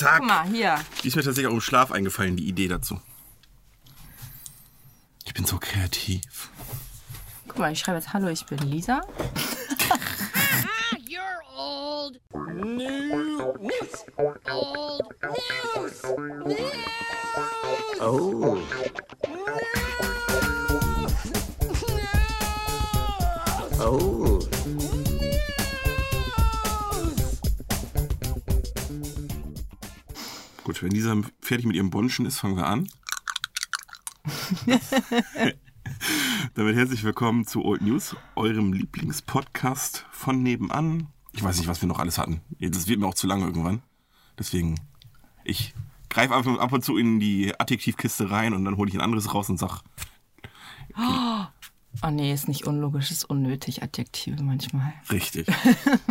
Zack. Guck mal, hier. Die ist mir tatsächlich auch im Schlaf eingefallen, die Idee dazu. Ich bin so kreativ. Guck mal, ich schreibe jetzt Hallo, ich bin Lisa. You're old. News. Old news. News. Oh. Gut, wenn dieser fertig mit ihrem Bonschen ist, fangen wir an. Damit herzlich willkommen zu Old News, eurem Lieblingspodcast von nebenan. Ich weiß nicht, was wir noch alles hatten. Das wird mir auch zu lange irgendwann. Deswegen, ich greife einfach ab und zu in die Adjektivkiste rein und dann hole ich ein anderes raus und sag, Oh nee, ist nicht unlogisch, ist unnötig, Adjektive manchmal. richtig.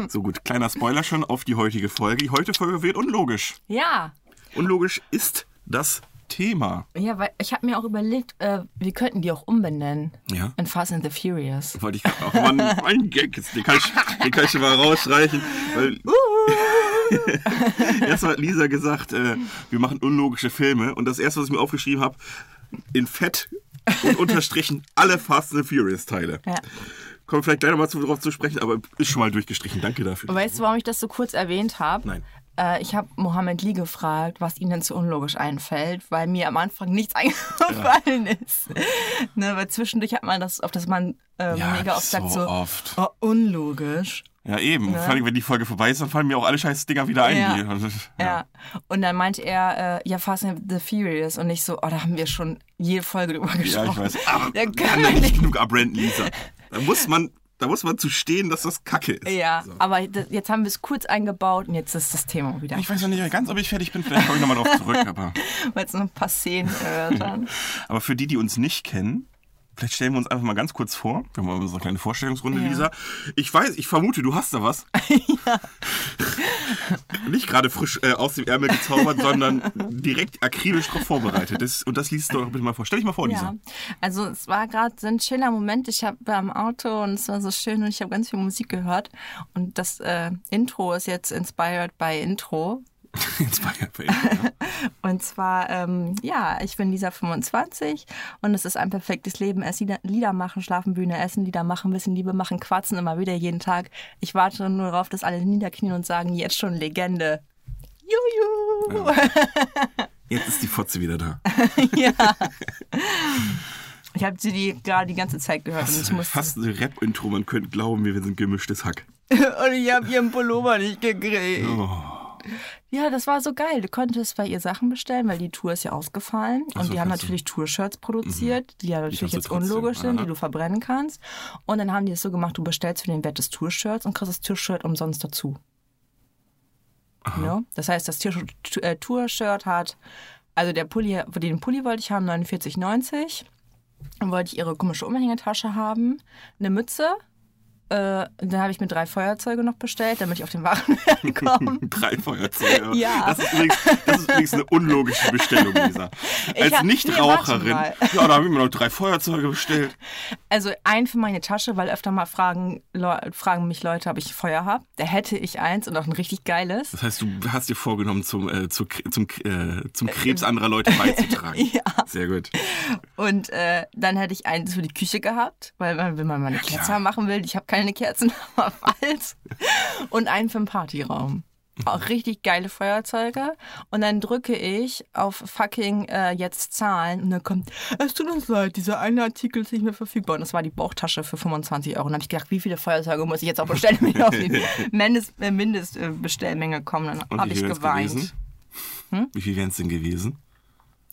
so gut, kleiner Spoiler schon auf die heutige Folge. Die heutige Folge wird unlogisch. Ja. Unlogisch ist das Thema. Ja, weil ich habe mir auch überlegt, äh, wir könnten die auch umbenennen. Ja. In Fast and the Furious. Wollte ich auch mal mein Gag ist, den kann ich, den kann ich mal rausstreichen. Weil Erstmal hat Lisa gesagt, äh, wir machen unlogische Filme. Und das erste, was ich mir aufgeschrieben habe, in Fett und unterstrichen alle Fast and the Furious Teile. Ja. Kommen wir vielleicht gleich nochmal darauf zu sprechen, aber ist schon mal durchgestrichen. Danke dafür. Und weißt du, warum ich das so kurz erwähnt habe? Nein. Äh, ich habe Mohammed Lee gefragt, was ihm denn zu unlogisch einfällt, weil mir am Anfang nichts eingefallen ist. Ne, weil zwischendurch hat man das, auf das man äh, Ja, mega oft sagt, so so, oft. Oh, unlogisch. Ja, eben. Vor allem, wenn die Folge vorbei ist, dann fallen mir auch alle scheiß Dinger wieder ein. Ja. also, Ja. Und dann meinte er, äh, ja, Fast and the Furious. Und ich so, oh, da haben wir schon jede Folge drüber Ja, gesprochen. ich weiß. Aber Da kann wir nicht genug abbranden, Lisa. Da muss man, da muss man zu stehen, dass das Kacke ist. Ja, So. aber jetzt haben wir es kurz eingebaut und jetzt ist das Thema wieder. Ich weiß noch nicht ganz, ob ich fertig bin. Vielleicht komme ich nochmal drauf zurück. Aber, Weil es noch ein paar Szenen gehört haben. aber für die, die uns nicht kennen, vielleicht stellen wir uns einfach mal ganz kurz vor. Wir haben mal so eine kleine Vorstellungsrunde, Ja. Lisa. Ich weiß, ich vermute, du hast da was. Nicht gerade frisch äh, aus dem Ärmel gezaubert, sondern direkt akribisch darauf vorbereitet. Das, und das liest du doch bitte mal vor. Stell dich mal vor, Lisa. Ja, also es war gerade so ein schöner Moment. Ich hab, war im Auto und es war so schön und ich habe ganz viel Musik gehört. Und das äh, Intro ist jetzt inspired by Intro. Jetzt war ja bei Ihnen, ja. Und zwar, ähm, ja, ich bin Lisa 25 und es ist ein perfektes Leben. Erst Lieder, machen, schlafen, Bühne, essen, Lieder machen, bisschen Liebe machen, quatschen immer wieder jeden Tag. Ich warte nur darauf, dass alle niederknien und sagen, jetzt schon Legende. Juhu! Jetzt ist die Fotze wieder da. Ja. Ich habe sie die gerade die ganze Zeit gehört und ich musste. Fast ein Rap-Intro. Man könnte glauben, wir sind gemischtes Hack. Und ich habe ihren Pullover nicht gekriegt. Oh. Ja, das war so geil. Du konntest bei ihr Sachen bestellen, weil die Tour ist ja ausgefallen. Ach und so, die haben natürlich Tour-Shirts produziert, die ja natürlich jetzt trotzdem, unlogisch sind, aha. die du verbrennen kannst. Und dann haben die es so gemacht, du bestellst für den Wert des Tour-Shirts und kriegst das Tour-Shirt umsonst dazu. No? Das heißt, das äh, Tour-Shirt hat, also der Pulli, den Pulli wollte ich haben, 49,90. Dann wollte ich ihre komische Umhängetasche haben, eine Mütze. Äh, dann habe ich mir drei Feuerzeuge noch bestellt, damit ich auf den Warenwert komme. Drei Feuerzeuge. Ja. Das ist, übrigens, das ist übrigens eine unlogische Bestellung, Lisa. Als nee, Nichtraucherin. warte ja, da habe ich mir noch drei Feuerzeuge bestellt. Also ein für meine Tasche, weil öfter mal fragen, fragen mich Leute, ob ich Feuer habe. Da hätte ich eins und auch ein richtig geiles. Das heißt, du hast dir vorgenommen, zum, äh, zu, zum, äh, zum Krebs anderer Leute beizutragen. Ja. Sehr gut. Und äh, dann hätte ich eins für die Küche gehabt, weil man, wenn man mal eine Kerze machen will, ich habe keine Kerzen, aber falls. Und einen für den Partyraum. Auch richtig geile Feuerzeuge. Und dann drücke ich auf fucking äh, jetzt Zahlen und dann kommt, es tut uns leid, dieser eine Artikel ist nicht mehr verfügbar. Und das war die Bauchtasche für 25 Euro. Und dann habe ich gedacht, wie viele Feuerzeuge muss ich jetzt auch bestellen, damit ich auf die Mindest, äh, Mindestbestellmenge komme. Dann habe ich geweint. Hm? Wie viel wären es denn gewesen?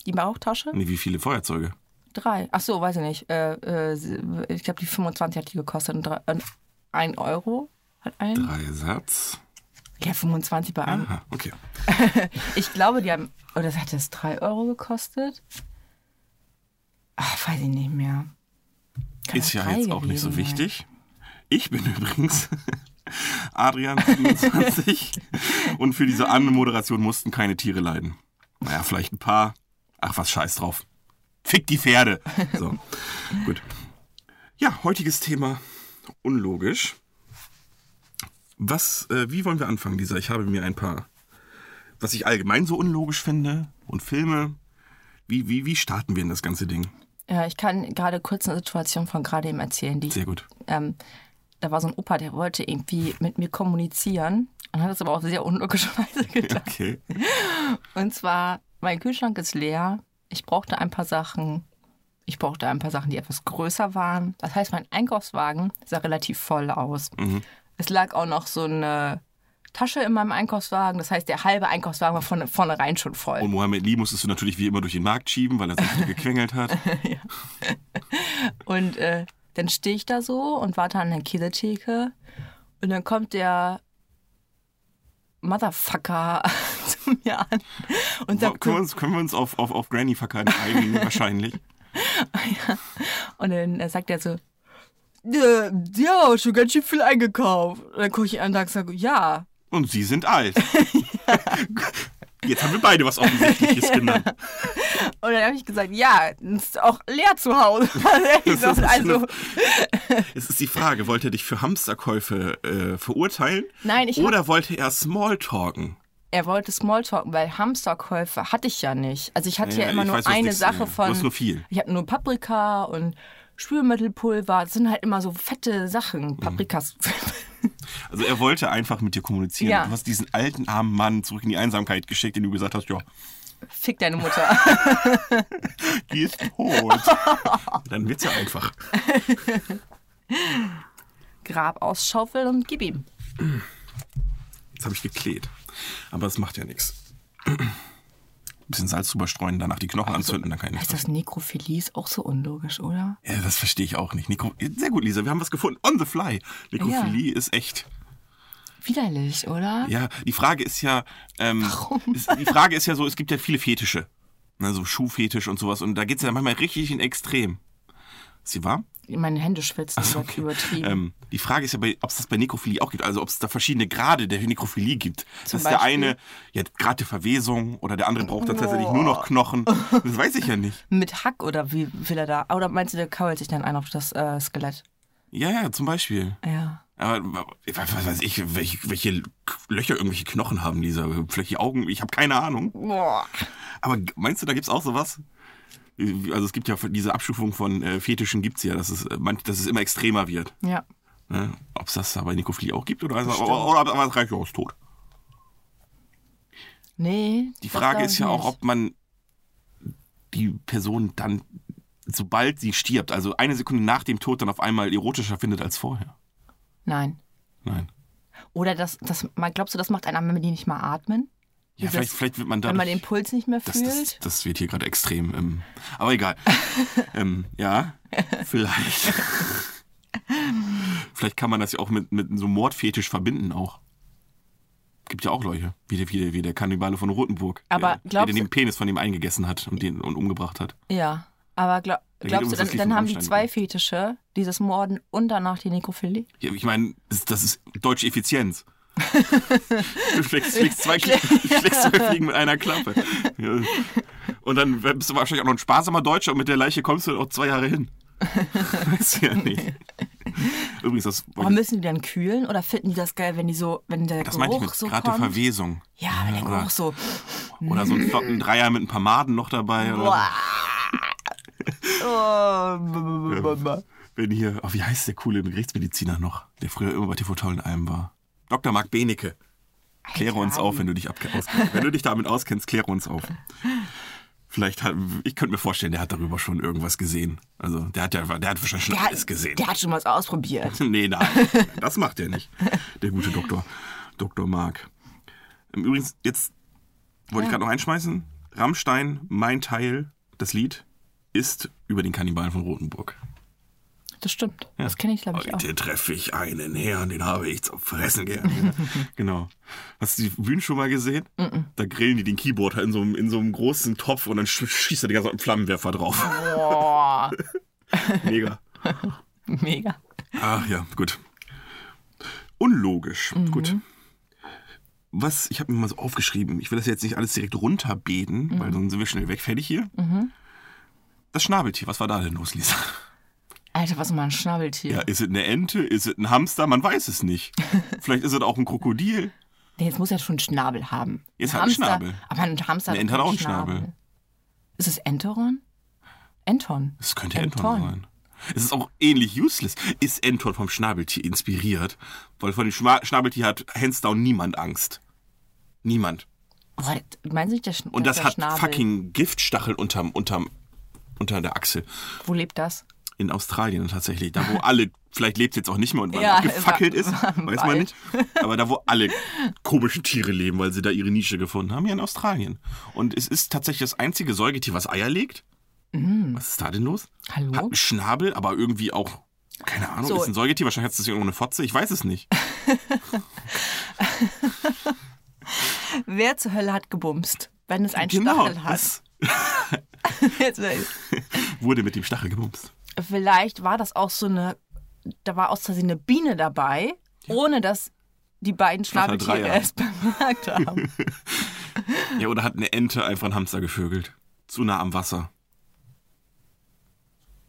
Die Bauchtasche? Nee, wie viele Feuerzeuge? Drei. Ach so, weiß ich nicht. Äh, äh, ich glaube, die 25 hat die gekostet. Drei, äh, ein Euro hat ein. Drei Satz. Ja, 25 bei einem. Aha, okay. Ich glaube, die haben. Oder hat das drei Euro gekostet? Ach, weiß ich nicht mehr. Kann Ist ja jetzt auch nicht so sein. wichtig. Ich bin übrigens Adrian 27 und für diese Anmoderation mussten keine Tiere leiden. Naja, vielleicht ein paar. Ach, was scheiß drauf. Fick die Pferde. So, gut. Ja, heutiges Thema unlogisch. Was, äh, wie wollen wir anfangen, Lisa? Ich habe mir ein paar was ich allgemein so unlogisch finde und Filme. Wie, wie, wie starten wir in das ganze Ding? Ja, ich kann gerade kurz eine Situation von gerade eben erzählen. Die, Sehr gut. ähm, da war so ein Opa, der wollte irgendwie mit mir kommunizieren und hat das aber auf sehr unlogische Weise getan. Okay. Und zwar, mein Kühlschrank ist leer. Ich brauchte ein paar Sachen. Ich brauchte ein paar Sachen, die etwas größer waren. Das heißt, mein Einkaufswagen sah relativ voll aus. Es lag auch noch so eine Tasche in meinem Einkaufswagen. Das heißt, der halbe Einkaufswagen war von vornherein schon voll. Und Mohammed Lee musstest du natürlich wie immer durch den Markt schieben, weil er sich gequengelt hat. Und äh, dann stehe ich da so und warte an der Käsetheke. Und dann kommt der Motherfucker zu mir an und sagt, können, wir uns, können wir uns auf, auf, auf Granny Fucker einigen, wahrscheinlich. und dann äh, sagt er so, ja, ja, schon ganz schön viel eingekauft. Und dann gucke ich an und sage, ja. Und sie sind alt. Jetzt haben wir beide was Offensichtliches genannt. Und dann habe ich gesagt, ja, ist auch leer zu Hause. Das ist also, Es ist die Frage, wollte er dich für Hamsterkäufe äh, verurteilen? Nein, ich hab- Oder wollte er Smalltalken? er wollte Smalltalken, weil Hamsterkäufe hatte ich ja nicht. Also ich hatte ja, Ja, immer nur weiß, eine Sache von. du hast nur viel. Ich hatte nur Paprika und Spülmittelpulver. Das sind halt immer so fette Sachen. Mhm. Also er wollte einfach mit dir kommunizieren. Ja. Du hast diesen alten armen Mann zurück in die Einsamkeit geschickt, den du gesagt hast, ja, Fick deine Mutter. die ist tot. Dann wird's ja einfach. Grab ausschaufeln und gib ihm. Jetzt habe ich gekleht. Aber das macht ja nichts. Ein bisschen Salz drüber streuen, danach die Knochen anzünden, dann kann ich Ist nicht. das Nekrophilie ist auch so unlogisch, oder? Ja, das verstehe ich auch nicht. Nekro Sehr gut, Lisa, wir haben was gefunden. On the fly. Nekrophilie ist echt. Widerlich, oder? Ja, die Frage ist ja, ähm, Warum? Ist, die Frage ist ja so, es gibt ja viele Fetische. Ne, so Schuhfetisch und sowas. Und da geht's ja manchmal richtig in Extrem. Ist sie warm? Meine Hände schwitzen so, okay. übertrieben. Ähm, die Frage ist ja, ob es das bei Nekrophilie auch gibt. Also ob es da verschiedene Grade der Nekrophilie gibt. Zum Dass der Beispiel? eine ja Grad der Verwesung oder der andere braucht dann tatsächlich nur noch Knochen. Das weiß ich ja nicht. Mit Hack oder wie will er da? Oder meinst du, der kault sich dann ein auf das äh, Skelett? Ja, ja, zum Beispiel. Ja. Aber was was weiß ich, welche, welche Löcher irgendwelche Knochen haben, Lisa? Vielleicht die Augen, ich habe keine Ahnung. Boah. Aber meinst du, da gibt's auch sowas? Also es gibt ja diese Abstufung von äh, Fetischen gibt's ja, dass es, äh, manch, dass es immer extremer wird. Ja. Ne? Ob es das da bei Nekrophilie auch gibt oder, also, oder, oder es reicht ja aus tot. Nee. Die Frage ist ja auch, nicht. ob man die Person dann, sobald sie stirbt, also eine Sekunde nach dem Tod, dann auf einmal erotischer findet als vorher. Nein. Nein. Oder das, das, glaubst du, das macht einer, wenn die nicht mal atmen? Ja, Wie vielleicht, das- vielleicht wird man da. Wenn man den Puls nicht mehr das, fühlt? das, das wird hier gerade extrem. Ähm, aber egal. ähm, ja, vielleicht. vielleicht kann man das ja auch mit, mit so Mordfetisch verbinden auch. Gibt ja auch Leute, wie der, wie der, wie der Kannibale von Rotenburg. Aber der, glaubst der den Penis von ihm eingegessen hat und den und umgebracht hat. ja. Aber glaub, glaubst du, das dann, dann haben die zwei. Fetische, dieses Morden und danach die Nekrophilie? Ja, ich meine, das, das ist deutsche Effizienz. Du schlägst, schlägst, zwei, schlägst zwei Fliegen mit einer Klappe. Ja. Und dann bist du wahrscheinlich auch noch ein sparsamer Deutscher und mit der Leiche kommst du auch zwei Jahre hin. Weißt du ja nicht. Übrigens, das, Oh, müssen die dann kühlen oder finden die das geil, wenn die so, wenn der das meinte ich Geruch mit so gerade kommt? Verwesung. Ja, wenn der oder, Geruch so. oder so ein flotten Dreier mit ein paar Maden noch dabei. Oder. Oh, Wenn hier, oh, wie heißt der coole Gerichtsmediziner noch, der früher immer bei TV Toll in allem war? Dr. Marc Benecke. Kläre uns auf, wenn du dich. Wenn du dich damit auskennst, kläre uns auf. Vielleicht hat, ich könnte mir vorstellen, der hat darüber schon irgendwas gesehen. Also, der hat ja, der hat wahrscheinlich schon Der, alles gesehen. der hat schon was ausprobiert. nee, nein, das macht er nicht. Der gute Doktor, Dr. Marc. Im Übrigen, jetzt wollte ich gerade noch einschmeißen. Rammstein, mein Teil, das Lied, ist über den Kannibalen von Rotenburg. Das stimmt. Das kenne ich, glaube ich, auch. Heute treffe ich einen Herrn, den habe ich zum Fressen gern. genau. Hast du die Bühnen schon mal gesehen? Da grillen die den Keyboarder in so, einem, in so einem großen Topf und dann sch- schießt er die ganze Zeit einen Flammenwerfer drauf. Boah. Mega. Mega. Ach ja, gut. Unlogisch. Gut. Was, ich habe mir mal so aufgeschrieben, ich will das jetzt nicht alles direkt runterbeten, weil sonst sind wir schnell weg. Fertig hier. Das Schnabeltier, was war da denn los, Lisa? Alter, was ist mal ein Schnabeltier? Ja, ist es eine Ente? Ist es ein Hamster? Man weiß es nicht. Vielleicht ist es auch ein Krokodil. Nee, jetzt muss er schon einen Schnabel haben. Jetzt Ein hat einen Hamster- Schnabel. Aber ein Hamster Eine hat Ente hat auch einen Schnabel. Ist es Enteron? Enton. Das könnte Enton sein. Es ist auch ähnlich useless. Ist Enton vom Schnabeltier inspiriert? Weil von dem Schma Schnabeltier hat hands down niemand Angst. Niemand. Boah, meinen Sie nicht, der, Schn Und der das hat Schnabel? fucking Giftstachel unterm, unterm, unter der Achsel. Wo lebt das? In Australien tatsächlich. Da, wo alle, vielleicht lebt es jetzt auch nicht mehr und weil Ja, abgefackelt es ist, weiß man nicht. Aber da, wo alle komischen Tiere leben, weil sie da ihre Nische gefunden haben, hier in Australien. Und es ist tatsächlich das einzige Säugetier, was Eier legt. Was ist da denn los? Hallo? Hat einen Schnabel, aber irgendwie auch, keine Ahnung, So. ist ein Säugetier, wahrscheinlich hat es das irgendwo eine Fotze, ich weiß es nicht. Wer zur Hölle hat gebumst? Wenn es einen genau, Stachel hat. wurde mit dem Stachel gebumst. Vielleicht war das auch so eine, da war aus Versehen eine Biene dabei, ohne dass die beiden Flatter Schnabeltiere es bemerkt haben. Ja, oder hat eine Ente einfach einen Hamster gevögelt. Zu nah am Wasser.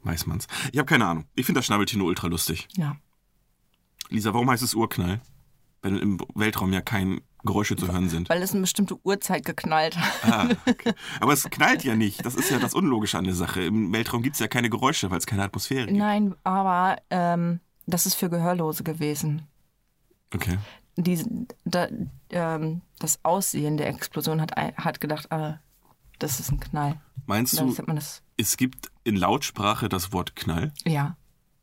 Weiß man's. Ich habe keine Ahnung. Ich finde das Schnabeltier nur ultra lustig. ja. Lisa, warum heißt es Urknall? Wenn im Weltraum ja keine Geräusche zu hören sind. Weil es eine bestimmte Uhrzeit geknallt hat. Ah, okay. Aber es knallt ja nicht. Das ist ja das Unlogische an der Sache. Im Weltraum gibt es ja keine Geräusche, weil es keine Atmosphäre gibt. Nein, aber ähm, das ist für Gehörlose gewesen. Okay. Die, da, ähm, das Aussehen der Explosion hat, hat gedacht, ah, das ist ein Knall. Meinst du, sagt man das. es gibt in Lautsprache das Wort Knall? Ja,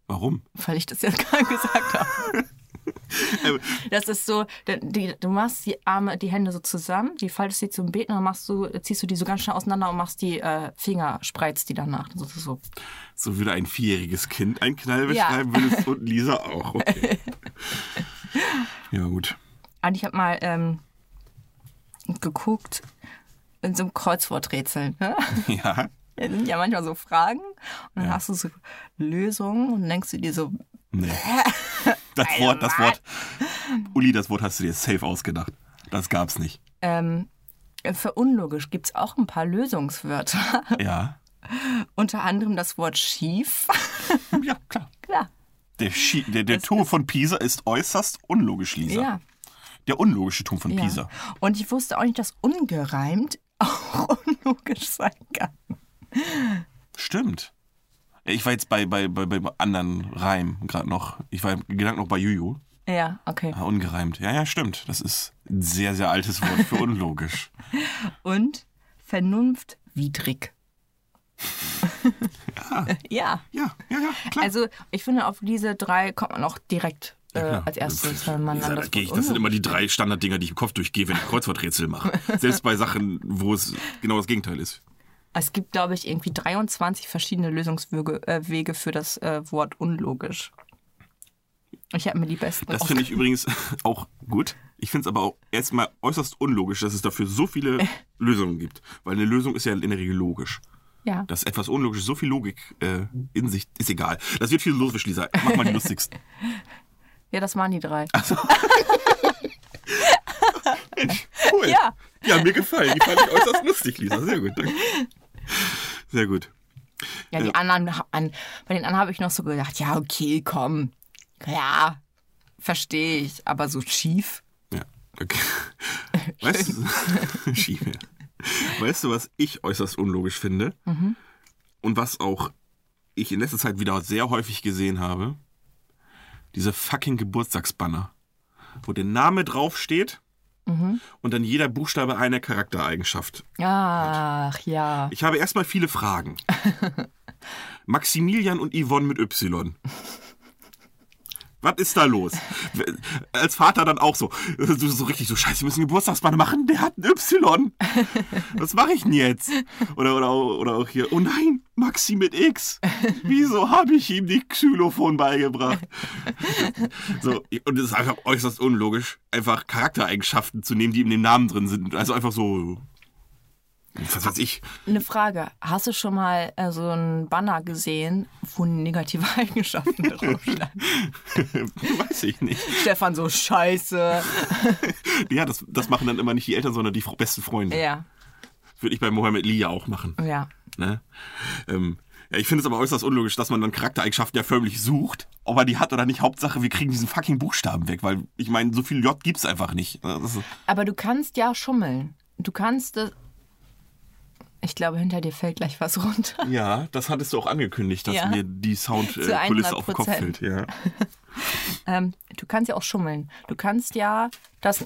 Warum? weil ich das jetzt gerade gesagt habe. Das ist so, die, du machst die Arme, die Hände so zusammen, die faltest sie zum Beten und dann machst du, ziehst du die so ganz schnell auseinander und machst die äh, Finger, spreizt die danach. So, so, so. Würde ein vierjähriges Kind einen Knall Ja. beschreiben, würde es und Lisa auch. Okay. Ja, gut. Und ich habe mal ähm, geguckt in so einem Kreuzworträtsel. Ne? Ja. Da sind ja manchmal so Fragen und dann Ja. hast du so Lösungen und denkst du dir so, Nee. Das Wort, das Wort. Uli, das Wort hast du dir safe ausgedacht. Das gab's nicht. ähm, für unlogisch gibt es auch ein paar Lösungswörter. Ja. Unter anderem das Wort schief. Ja, klar. Klar. Der, Schi der, der Turm von Pisa ist äußerst unlogisch, Lisa. Ja. Der unlogische Turm von ja. Pisa. Und ich wusste auch nicht, dass ungereimt auch unlogisch sein kann. Stimmt. Ich war jetzt bei, bei, bei, bei anderen Reim gerade noch. Ich war im Gedanken noch bei Juju. Ja, okay. Ah, ungereimt. Ja, ja, stimmt. Das ist ein sehr, sehr altes Wort für unlogisch. Und vernunftwidrig. ja. Ja, ja, ja, klar. Also ich finde, auf diese drei kommt man auch direkt äh, Ja, klar. als erstes, wenn man dann da das ich, das sind immer die drei Standarddinger, die ich im Kopf durchgehe, wenn ich Kreuzworträtsel mache. Selbst bei Sachen, wo es genau das Gegenteil ist. Es gibt, glaube ich, irgendwie 23 verschiedene Lösungswege äh, Wege für das äh, Wort unlogisch. Ich habe mir die besten Das finde ich übrigens auch gut. Ich finde es aber auch erstmal äußerst unlogisch, dass es dafür so viele Lösungen gibt. Weil eine Lösung ist ja in der Regel logisch. Ja. Dass etwas unlogisch so viel Logik äh, in sich ist egal. Das wird philosophisch, Lisa. Mach mal die lustigsten. ja, das waren die drei. Cool. Ja. Ja, mir gefallen. Die fand ich äußerst lustig, Lisa. Sehr gut, danke. Sehr gut. Ja, die anderen, ha- an, bei den anderen habe ich noch so gedacht, ja, okay, komm. Ja, verstehe ich. Aber so schief. Ja, okay. Weißt du, Schief, ja. weißt du, was ich äußerst unlogisch finde? Und was auch ich in letzter Zeit wieder sehr häufig gesehen habe? Diese fucking Geburtstagsbanner, wo der Name draufsteht und dann jeder Buchstabe eine Charaktereigenschaft. Ach ja. Ich habe erstmal viele Fragen. Maximilian und Yvonne mit Y. Was ist da los? Als Vater dann auch so, so, so richtig so, scheiße, wir müssen Geburtstagsbanner machen, der hat ein Y. Was mache ich denn jetzt? Oder, oder, auch- oder auch hier, oh nein, Maxi mit X. Wieso habe ich ihm die Xylophon beigebracht? So, und es ist einfach äußerst unlogisch, einfach Charaktereigenschaften zu nehmen, die in dem Namen drin sind. Also einfach so, was weiß ich, Eine Frage. Hast du schon mal äh, so einen Banner gesehen, wo negative Eigenschaften draufstehen? Weiß ich nicht. Stefan so scheiße. Ja, das, das machen dann immer nicht die Eltern, sondern die besten Freunde. Ja, Würde ich bei Mohammed Lee ja auch machen. ja. Ne? Ähm, Ja, ich finde es aber äußerst unlogisch, dass man dann Charaktereigenschaften ja förmlich sucht, ob er die hat oder nicht. Hauptsache, wir kriegen diesen fucking Buchstaben weg, weil ich meine, so viel J gibt's einfach nicht. Aber du kannst ja schummeln. Du kannst. Ich glaube, hinter dir fällt gleich was runter. ja, das hattest du auch angekündigt, dass Ja. mir die Soundkulisse 100%. auf den Kopf fällt. Ja. Ähm, du kannst ja auch schummeln. Du kannst ja das.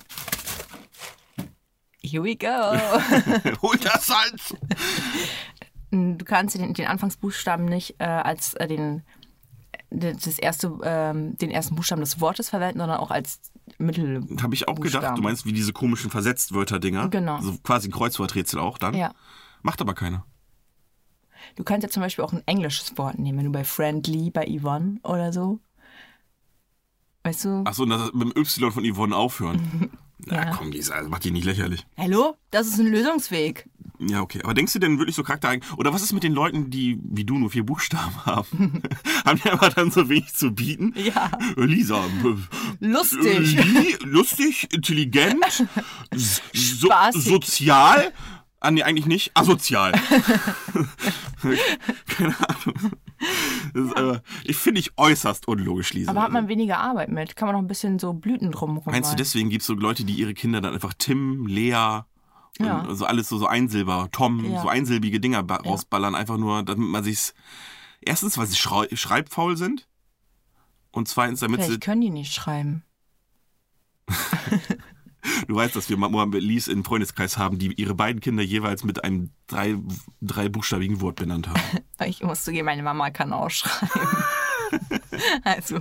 Here we go. Hol das Salz! Du kannst den, den Anfangsbuchstaben nicht äh, als äh, den, das erste, ähm, den ersten Buchstaben des Wortes verwenden, sondern auch als Mittel. Habe ich auch gedacht, Buchstaben. du meinst wie diese komischen Versetztwörter-Dinger. Genau. So quasi ein Kreuzworträtsel auch dann. Ja. Macht aber keiner. Du kannst ja zum Beispiel auch ein englisches Wort nehmen, wenn du bei Friendly, bei Yvonne oder so. Weißt du? Achso, und das mit dem Y von Yvonne aufhören. Na Ja. komm, Lisa, also mach die nicht lächerlich. Hallo? Das ist ein Lösungsweg. Ja, okay. Aber denkst du denn wirklich so Charaktereigen? Oder was ist mit den Leuten, die wie du nur vier Buchstaben haben? haben die einfach dann so wenig zu bieten? Ja. Lisa, äh, Lustig. li- lustig, intelligent, so, sozial. Ah, nee, eigentlich nicht. Asozial. Keine Ahnung. Ist, äh, ich finde ich äußerst unlogisch, Lisa. Aber hat man weniger Arbeit mit? Kann man noch ein bisschen so Blüten drumherum Meinst du, deswegen gibt es so Leute, die ihre Kinder dann einfach Tim, Lea und Ja. also alles so, so Einsilber, Tom, Ja. so einsilbige Dinger ba- rausballern, einfach nur, damit man sich's. Erstens, weil sie schrei schreibfaul sind. Und zweitens, damit sie. Vielleicht können die nicht schreiben. Du weißt, dass wir Mohammed Lies im Freundeskreis haben, die ihre beiden Kinder jeweils mit einem drei, dreibuchstabigen Wort benannt haben. Ich muss zugeben, meine Mama kann auch schreiben. also.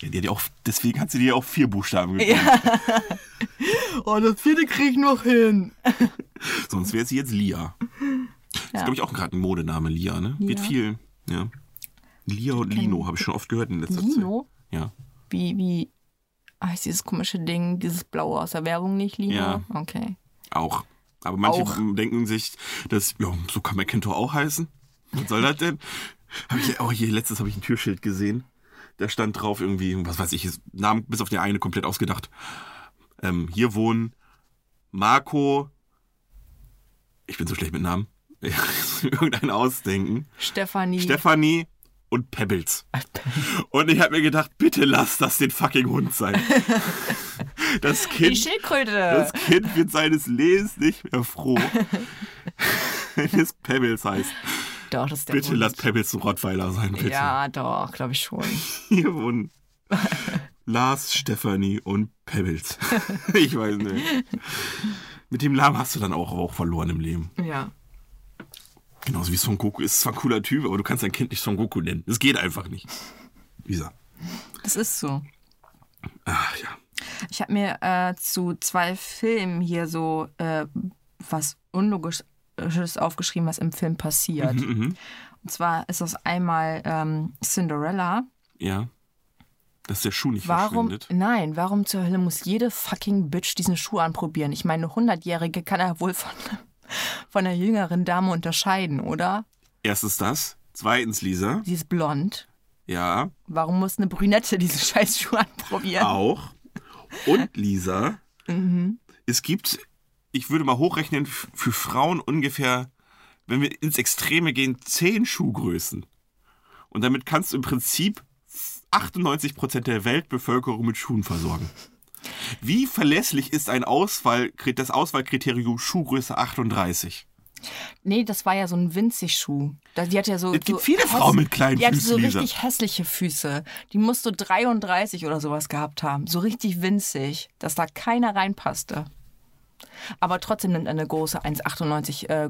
ja, die hat ja auch, deswegen hat sie dir ja auch vier Buchstaben gegeben. Oh, das vierte krieg ich noch hin. Sonst wäre sie jetzt Lia. Das ist, glaube ich, auch gerade ein Modename, Lia, ne? Wird Ja. viel, ja. Lia und Lino habe ich schon oft gehört in letzter Lino? Zeit. Ja. Wie, wie heißt dieses komische Ding, dieses Blaue aus der Werbung nicht, Lino? Ja. Okay. Auch. Aber manche Auch. denken sich, dass, ja, so kann McIntyre auch heißen. Was soll das denn? Hab ich, oh, hier, letztes habe ich ein Türschild gesehen. Da stand drauf irgendwie, was weiß ich, ist Namen bis auf den eine komplett ausgedacht. Ähm, hier wohnen Marco. Ich bin so schlecht mit Namen. Irgendein ausdenken. Stefanie. Stefanie und Pebbles. Und ich habe mir gedacht, bitte lass das den fucking Hund sein. Das die Kind, Schildkröte. das Kind wird seines Lebens nicht mehr froh, wenn es Pebbles heißt. doch, das ist der Bitte Hund. lass Pebbles ein Rottweiler sein, bitte. Ja, doch, glaube ich schon. Hier wohnen Lars, Stefanie und Pebbles. ich weiß nicht. Mit dem Namen hast du dann auch, auch verloren im Leben. Ja. Genauso wie Son Goku ist zwar ein cooler Typ, aber du kannst dein Kind nicht Son Goku nennen. Das geht einfach nicht. Lisa. Das ist so. Ach ja. Ich habe mir äh, zu zwei Filmen hier so äh, was Unlogisches aufgeschrieben, was im Film passiert. Mhm, Und zwar ist das einmal ähm, Cinderella. Ja. Dass der Schuh nicht Warum, verschwindet. nein, warum zur Hölle muss jede fucking Bitch diesen Schuh anprobieren? Ich meine, eine 100-Jährige kann er wohl von, von einer jüngeren Dame unterscheiden, oder? Erstens das. Zweitens, Lisa. Sie ist blond. Ja. Warum muss eine Brünette diesen scheiß Schuh anprobieren? Auch. Und Lisa. Mhm. Es gibt, ich würde mal hochrechnen, für Frauen ungefähr, wenn wir ins Extreme gehen, zehn Schuhgrößen. Und damit kannst du im Prinzip 98% der Weltbevölkerung mit Schuhen versorgen. Wie verlässlich ist ein Auswahl, das Auswahlkriterium Schuhgröße 38? Nee, das war ja so ein winzig Schuh. Die hat ja so. Es gibt so viele Frauen mit kleinen Die hatte Füßen, so Lisa. richtig hässliche Füße. Die musst du 33 oder sowas gehabt haben. So richtig winzig, dass da keiner reinpasste. Aber trotzdem nimmt eine große 1,98 äh,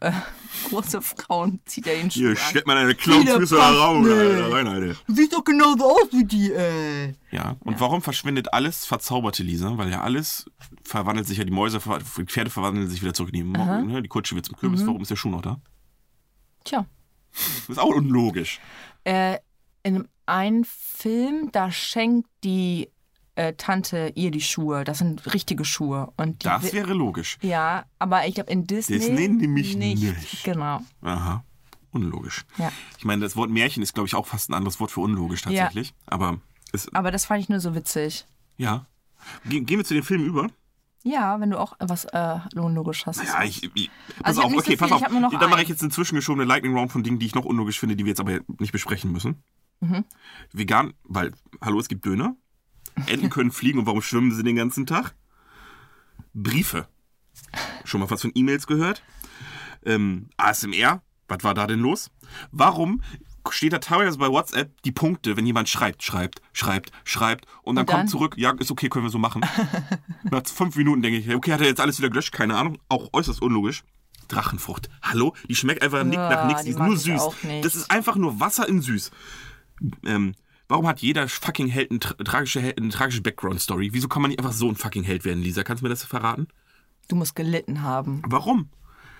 äh, große Frau und zieht er den Schuh Hier, an. stellt mal deine Clownfüße Viele da raus, Alter, rein, Alter. Du siehst doch genauso aus wie die, ey. Ja, und warum verschwindet alles verzauberte Lisa? Weil ja alles verwandelt sich ja, die Mäuse, die Pferde verwandeln sich wieder zurück in die Morgen, ne? die Kutsche wird zum Kürbis, warum ist der Schuh noch da? Tja. Das ist auch unlogisch. Äh, in einem Film, da schenkt die äh, Tante ihr die Schuhe. Das sind richtige Schuhe. Und Das wäre logisch. Ja, aber ich glaube in Disney. Disney nämlich nicht. Genau. Aha, unlogisch. Ja. Ich meine, das Wort Märchen ist, glaube ich, auch fast ein anderes Wort für unlogisch tatsächlich. Aber es, Aber das fand ich nur so witzig. ja. Ge gehen wir zu den Filmen über. Ja, wenn du auch was äh, unlogisch hast. Ja, ich, ich pass Also ich auf, nicht so okay, viel, pass auf. Dann mache ich jetzt einen zwischengeschobene Lightning Round von Dingen, die ich noch unlogisch finde, die wir jetzt aber nicht besprechen müssen. Mhm. Vegan, weil, hallo, es gibt Döner. Enten können fliegen und warum schwimmen sie den ganzen Tag? Briefe. Schon mal was von E-Mails gehört? Ähm, ASMR, was war da denn los? Warum steht da teilweise bei WhatsApp die Punkte, wenn jemand schreibt, schreibt, schreibt, schreibt und dann, Und dann? kommt zurück, ja, ist okay, können wir so machen. Nach fünf Minuten denke ich, okay, hat er jetzt alles wieder gelöscht? Keine Ahnung. Auch äußerst unlogisch. Drachenfrucht. Hallo? Die schmeckt einfach Ja, nach nichts, die die ist nur süß. Das ist einfach nur Wasser in süß. Ähm, warum hat jeder fucking Held eine, tra tragische, eine tragische Background-Story? Wieso kann man nicht einfach so ein fucking Held werden, Lisa? Kannst du mir das verraten? Du musst gelitten haben. Warum?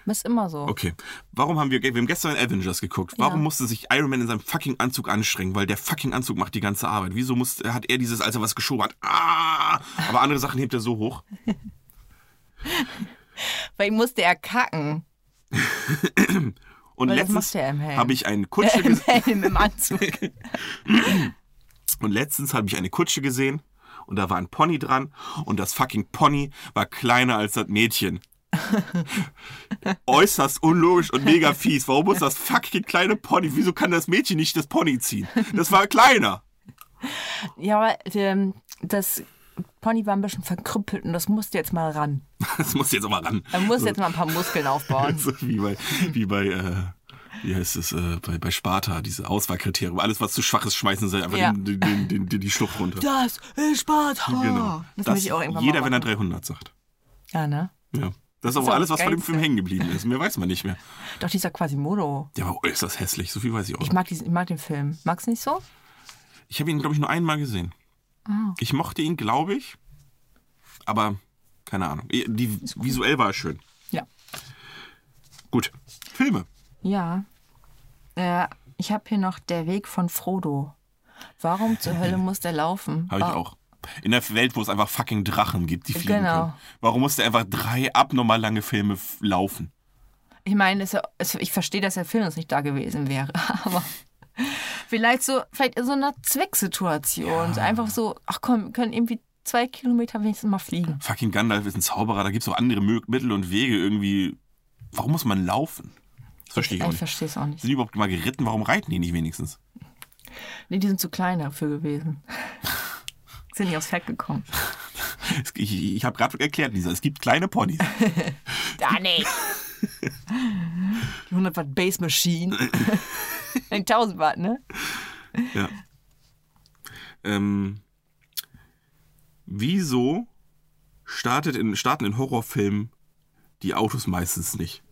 Ist immer so. Okay. Warum haben wir, wir haben gestern Avengers geguckt. Warum Ja. musste sich Iron Man in seinem fucking Anzug anstrengen? Weil der fucking Anzug macht die ganze Arbeit. Wieso muss, hat er dieses, als er was geschoben hat, ah, aber andere Sachen hebt er so hoch? Weil musste er kacken. Und Weil letztens habe ich eine Kutsche Im gesehen. Helm, im Anzug. Und letztens habe ich eine Kutsche gesehen und da war ein Pony dran und das fucking Pony war kleiner als das Mädchen. Äußerst unlogisch und mega fies. Warum muss das fucking kleine Pony, wieso kann das Mädchen nicht das Pony ziehen? Das war kleiner. Ja, aber ähm, das Pony war ein bisschen verkrüppelt und das musste jetzt mal ran. Das muss jetzt aber ran. Er muss jetzt mal ein paar Muskeln aufbauen. So wie bei, wie bei, äh, wie heißt es, äh, bei, bei Sparta, diese Auswahlkriterien. Alles, was zu schwach ist, schmeißen sie einfach Ja. den, den, den, die Schlucht runter. Das ist Sparta. Genau. Das, möchte ich auch irgendwann jeder, mal wenn er machen. 300 sagt. Ja, ne? Ja. Das ist aber auch alles, was das von dem. Film hängen geblieben ist. Mehr weiß man nicht mehr. Doch, dieser Quasimodo. Ja, aber ist das hässlich. So viel weiß ich auch. Ich mag, diesen, ich mag den Film. Magst du nicht so? Ich habe ihn, glaube ich, nur einmal gesehen. Ah. Ich mochte ihn, glaube ich. Aber keine Ahnung. Die, visuell war er schön. Ja. Gut. Filme. Ja. Äh, ich habe hier noch Der Weg von Frodo. Warum zur Hölle muss der laufen? Habe ich Wa- auch. In der Welt, wo es einfach fucking Drachen gibt, die fliegen Genau. können. Warum musste einfach drei abnormal lange Filme laufen? Ich meine, es, es, ich verstehe, dass der Film uns nicht da gewesen wäre, aber vielleicht so, vielleicht in so einer Zwecksituation. So Einfach so, ach komm, wir können irgendwie zwei Kilometer wenigstens mal fliegen. Fucking Gandalf ist ein Zauberer, da gibt es auch andere Mittel und Wege irgendwie. Warum muss man laufen? Das verstehe ich auch Ich nicht. verstehe es auch nicht. Sind die überhaupt mal geritten? Warum reiten die nicht wenigstens? Nee, die sind zu klein dafür gewesen. sind nicht aufs Fett gekommen. Ich, ich habe gerade erklärt, Lisa, es gibt kleine Ponys. Da nicht. Die 100 Watt Base Machine. 1000 Watt, ne? Ja. Ähm, wieso startet in, starten in Horrorfilmen die Autos meistens nicht?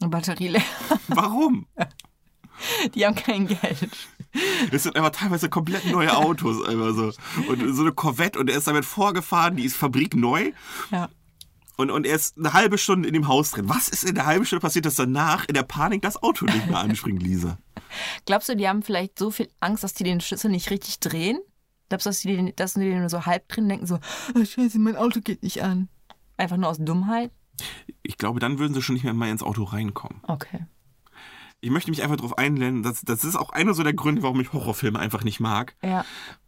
Eine Batterie leer. Warum? Die haben kein Geld. Es sind einfach teilweise komplett neue Autos. Einfach so. Und so eine Corvette und er ist damit vorgefahren, die ist fabrikneu. Ja. Und, und er ist eine halbe Stunde in dem Haus drin. Was ist in der halben Stunde passiert, dass danach in der Panik das Auto nicht mehr anspringt, Lisa? Glaubst du, die haben vielleicht so viel Angst, dass die den Schlüssel nicht richtig drehen? Glaubst du, dass die den, dass die den nur so halb drin denken, so, oh, scheiße, mein Auto geht nicht an? Einfach nur aus Dummheit? Ich glaube, dann würden sie schon nicht mehr mal ins Auto reinkommen. Okay. Ich möchte mich einfach darauf einblenden, das, das ist auch einer so der Gründe, warum ich Horrorfilme einfach nicht mag. Ja.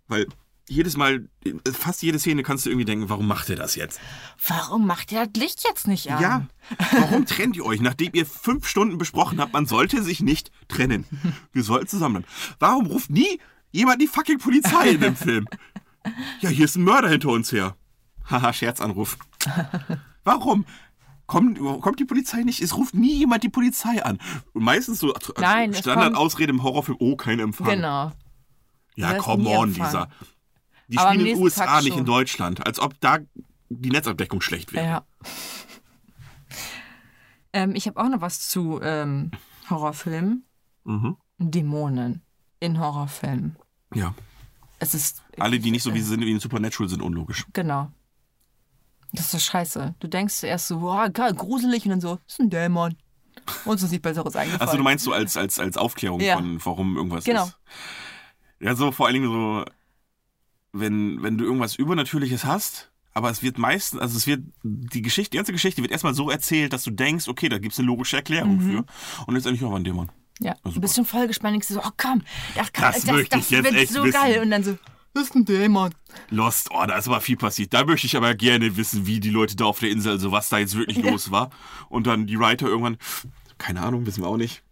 Weil jedes Mal, fast jede Szene kannst du irgendwie denken, warum macht ihr das jetzt? Warum macht ihr das Licht jetzt nicht an? Ja, warum trennt ihr euch, nachdem ihr fünf Stunden besprochen habt, man sollte sich nicht trennen. Wir sollten zusammen bleiben. Warum ruft nie jemand die fucking Polizei in dem Film? Ja, hier ist ein Mörder hinter uns her. Haha, Scherzanruf. Warum? Kommt, kommt die Polizei nicht? Es ruft nie jemand die Polizei an. Und meistens so Nein, Standardausrede im Horrorfilm, oh, kein Empfang. Genau. Ja, come on, Empfang. Lisa. Die Aber spielen in den USA, Tag nicht in schon. Deutschland. Als ob da die Netzabdeckung schlecht wäre. Ja. ähm, ich habe auch noch was zu ähm, Horrorfilmen. Mhm. Dämonen in Horrorfilmen. Ja. Es ist. Alle, die nicht so wie sie sind, wie in Supernatural sind, unlogisch. Genau. Das ist so scheiße. Du denkst zuerst so, boah, geil, gruselig und dann so, das ist ein Dämon. Uns ist nicht Besseres eingefallen. Also du meinst so als, als, als Aufklärung Ja. von, warum irgendwas Genau. ist. Ja, so vor allen Dingen so, wenn, wenn du irgendwas Übernatürliches hast, aber es wird meistens, also es wird, die Geschichte, die ganze Geschichte wird erstmal so erzählt, dass du denkst, okay, da gibt es eine logische Erklärung Mhm. für. Und letztendlich, war ein Dämon. Ja, super. du bist schon voll gespannt. Denkst du so, oh komm, das, kann, Das das, möchte das ich jetzt wird echt so wissen. geil. Und dann so, Das ist ein Dämon. Lost, oh, da ist aber viel passiert. Da möchte ich aber gerne wissen, wie die Leute da auf der Insel, also was da jetzt wirklich los war. Und dann die Writer irgendwann, keine Ahnung, wissen wir auch nicht.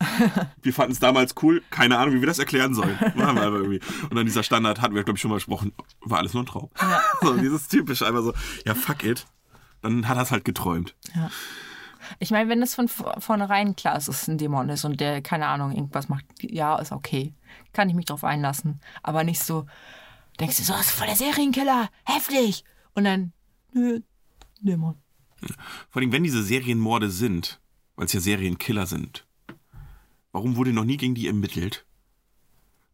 Wir fanden es damals cool, keine Ahnung, wie wir das erklären sollen. Machen wir aber irgendwie. Und dann dieser Standard, hatten wir, glaube ich, schon mal gesprochen, war alles nur ein Traum. So, dieses typische, einfach so, ja, fuck it. Dann hat er es halt geträumt. Ich meine, wenn es von vor- vornherein klar ist, dass es ein Dämon ist und der, keine Ahnung, irgendwas macht, ja, ist okay. Kann ich mich drauf einlassen. Aber nicht so, denkst du so, das ist voll der Serienkiller, heftig. Und dann, nö, Dämon. Vor allem, wenn diese Serienmorde sind, weil es ja Serienkiller sind, warum wurde noch nie gegen die ermittelt?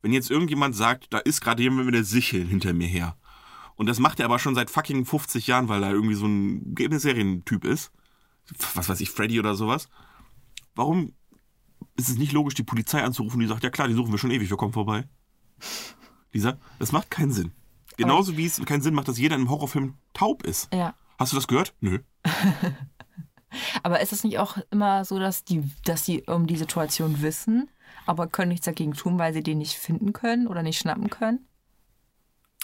Wenn jetzt irgendjemand sagt, da ist gerade jemand mit der Sichel hinter mir her, und das macht er aber schon seit fucking 50 Jahren, weil er irgendwie so ein Serientyp ist, was weiß ich, Freddy oder sowas, warum ist es nicht logisch, die Polizei anzurufen, die sagt, ja klar, die suchen wir schon ewig, wir kommen vorbei? Lisa, das macht keinen Sinn. Genauso wie es keinen Sinn macht, dass jeder in einem Horrorfilm taub ist. Ja. Hast du das gehört? Nö. Aber ist es nicht auch immer so, dass die, dass die um die Situation wissen, aber können nichts dagegen tun, weil sie den nicht finden können oder nicht schnappen können?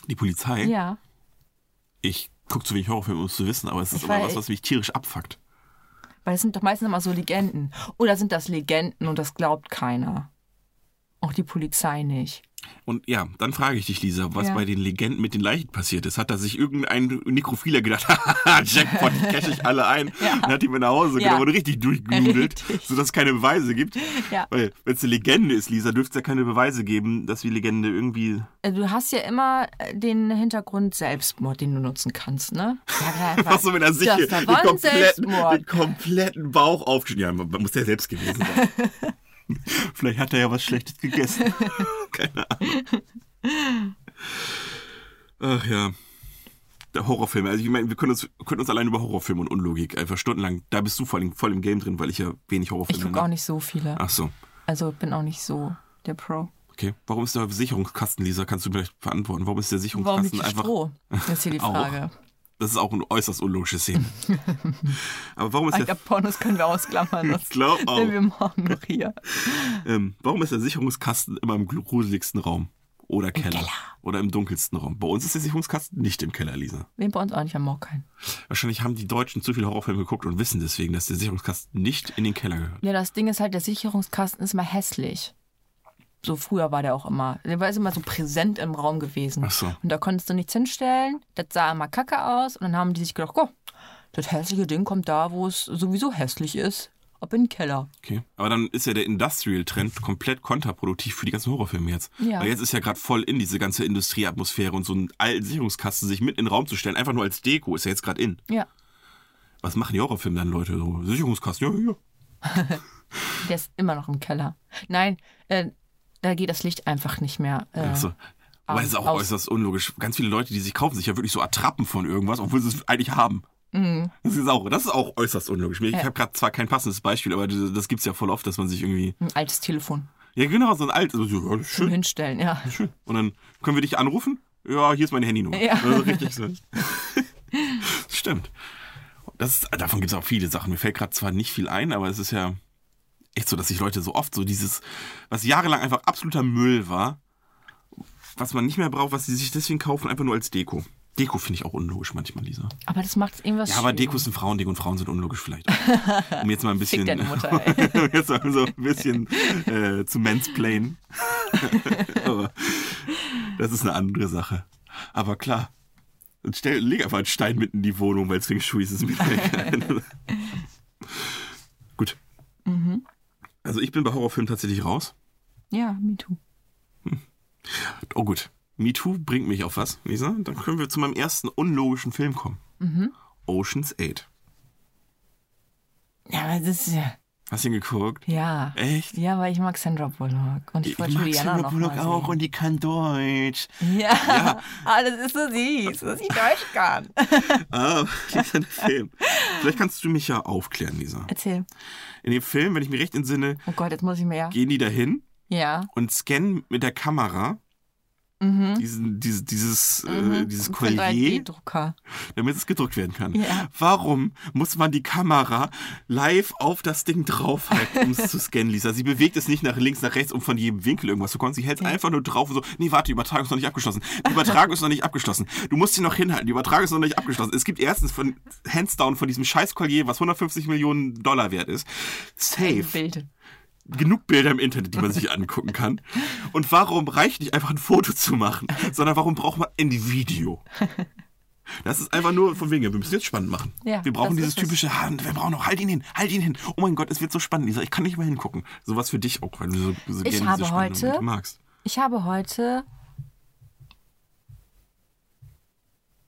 Die Polizei? Ja. Ich gucke zu wenig Horrorfilme, um es zu wissen, aber es ist Ich immer was, was mich tierisch abfuckt. Weil es sind doch meistens immer so Legenden. Oder sind das Legenden und das glaubt keiner? Auch die Polizei nicht. Und ja, dann frage ich dich, Lisa, was Ja. bei den Legenden mit den Leichen passiert ist. Hat da sich irgendein Nekrophiler gedacht, haha, Jackpot, die cash ich alle ein. Ja. Und hat die mit nach Hause Ja. genommen und richtig durchgenudelt, Richtig. sodass es keine Beweise gibt. Ja. Weil, wenn es eine Legende ist, Lisa, dürfte es ja keine Beweise geben, dass die Legende irgendwie... Äh, Du hast ja immer äh, den Hintergrund Selbstmord, den du nutzen kannst, ne? Ja, klar, Was so mit der Sichel, den kompletten, den kompletten Bauch aufgeschnitten. Ja, man muss ja selbst gewesen sein. Vielleicht hat er ja was Schlechtes gegessen. Keine Ahnung. Ach ja. Der Horrorfilme. Also ich meine, wir können uns, können uns allein über Horrorfilme und Unlogik einfach stundenlang. Da bist du voll, im- voll im Game drin, weil ich ja wenig Ich Horrorfilme gucke auch nicht so viele. Ach so. Also bin auch nicht so der Pro. Okay. Warum ist der Sicherungskasten, Lisa? Kannst du vielleicht beantworten? Warum ist der Warum Sicherungskasten liegt einfach. Stroh? Das ist hier die Auch. Das ist auch eine äußerst unlogische Szene. Aber warum ist Ich der. glaube, Pornos können wir ausklammern. Das Ich glaube auch. sind wir morgen noch hier. Ähm, warum ist der Sicherungskasten immer im gruseligsten Raum? Oder Keller. Oder im dunkelsten Raum. Bei uns ist der Sicherungskasten nicht im Keller, Lisa. Nee, bei uns auch nicht am Morgen. Wahrscheinlich haben die Deutschen zu viel Horrorfilme geguckt und wissen deswegen, dass der Sicherungskasten nicht in den Keller gehört. Ja, das Ding ist halt, der Sicherungskasten ist mal hässlich. So früher war der auch immer. Der war immer so präsent im Raum gewesen. Ach so. Und da konntest du nichts hinstellen. Das sah immer kacke aus. Und dann haben die sich gedacht, oh, das hässliche Ding kommt da, wo es sowieso hässlich ist. Ab in den Keller. Okay. Aber dann ist ja der Industrial-Trend komplett kontraproduktiv für die ganzen Horrorfilme jetzt. Ja. Weil jetzt ist ja gerade voll in diese ganze Industrieatmosphäre und so einen alten Sicherungskasten sich mit in den Raum zu stellen, einfach nur als Deko, ist ja jetzt gerade in. Ja. Was machen die Horrorfilme dann, Leute? So, Sicherungskasten, ja, ja. Der ist immer noch im Keller. Nein, äh, da geht das Licht einfach nicht mehr. Äh, Achso. Aber es ist auch aus- äußerst unlogisch. Ganz viele Leute, die sich kaufen, sich ja wirklich so Attrappen von irgendwas, obwohl sie es eigentlich haben. Das, ist auch, das ist auch äußerst unlogisch. Ich Mhm. Ja. habe gerade zwar kein passendes Beispiel, aber das, das gibt's ja voll oft, dass man sich irgendwie. Ein altes Telefon. Ja, genau, so ein altes. Also, ja, schön, Hinstellen, ja. schön. Und dann können wir dich anrufen? Ja, hier ist meine Handynummer. Ja. Also, richtig so. Stimmt. Das ist, davon gibt es auch viele Sachen. Mir fällt gerade zwar nicht viel ein, aber es ist ja echt so, dass sich Leute so oft so dieses, was jahrelang einfach absoluter Müll war, was man nicht mehr braucht, was sie sich deswegen kaufen, einfach nur als Deko. Deko finde ich auch unlogisch manchmal, Lisa. Aber das macht irgendwas Ja, aber. Deko ist ein Frauending und Frauen sind unlogisch vielleicht. auch. Um jetzt mal ein bisschen, deine Mutter, ey. um jetzt mal so ein bisschen äh, zu mansplainen. aber das ist eine andere Sache. Aber klar, stell, leg einfach einen Stein mitten in die Wohnung, weil es Feng Shui ist, mir. Gut. Mhm. Also ich bin bei Horrorfilmen tatsächlich raus. Ja, me too. Oh gut. MeToo bringt mich auf was, Lisa. Dann können wir zu meinem ersten unlogischen Film kommen. Mhm. Ocean's 8. Ja, aber das ist ja. Hast du ihn geguckt? Ja. Echt? Ja, weil ich mag Sandra Bullock. Und ich, wollte Juliana noch mal sehen. und die kann Deutsch. Ja. ah, das ist so süß, dass ich Deutsch kann. Ah, Lisa, der Film. Vielleicht kannst du mich ja aufklären, Lisa. Erzähl. In dem Film, wenn ich mich recht entsinne, Oh Gott, jetzt muss ich mehr. gehen die dahin Ja. und scannen mit der Kamera Diesen, diese, dieses, äh, dieses Für Collier, 3D-Drucker. damit es gedrückt werden kann. Ja. Warum muss man die Kamera live auf das Ding draufhalten, um es zu scannen, Lisa? Sie bewegt es nicht nach links, nach rechts, um von jedem Winkel irgendwas zu kommen. Sie hält es einfach nur drauf und so, nee, warte, die Übertragung ist noch nicht abgeschlossen. Die Übertragung ist noch nicht abgeschlossen. Du musst sie noch hinhalten, die Übertragung ist noch nicht abgeschlossen. Es gibt erstens von Hands down von diesem scheiß Collier, was 150 Millionen Dollar wert ist, safe Bild. Genug Bilder im Internet, die man sich angucken kann. Und warum reicht nicht einfach ein Foto zu machen, sondern warum braucht man ein Video? Das ist einfach nur von wegen, wir müssen jetzt spannend machen. Ja, wir brauchen dieses typische, ah, wir brauchen noch, halt ihn hin, halt ihn hin. Oh mein Gott, es wird so spannend, Lisa, ich kann nicht mehr hingucken. Sowas für dich auch, weil du so, so Ich gerne habe diese heute- Momente magst. Ich habe heute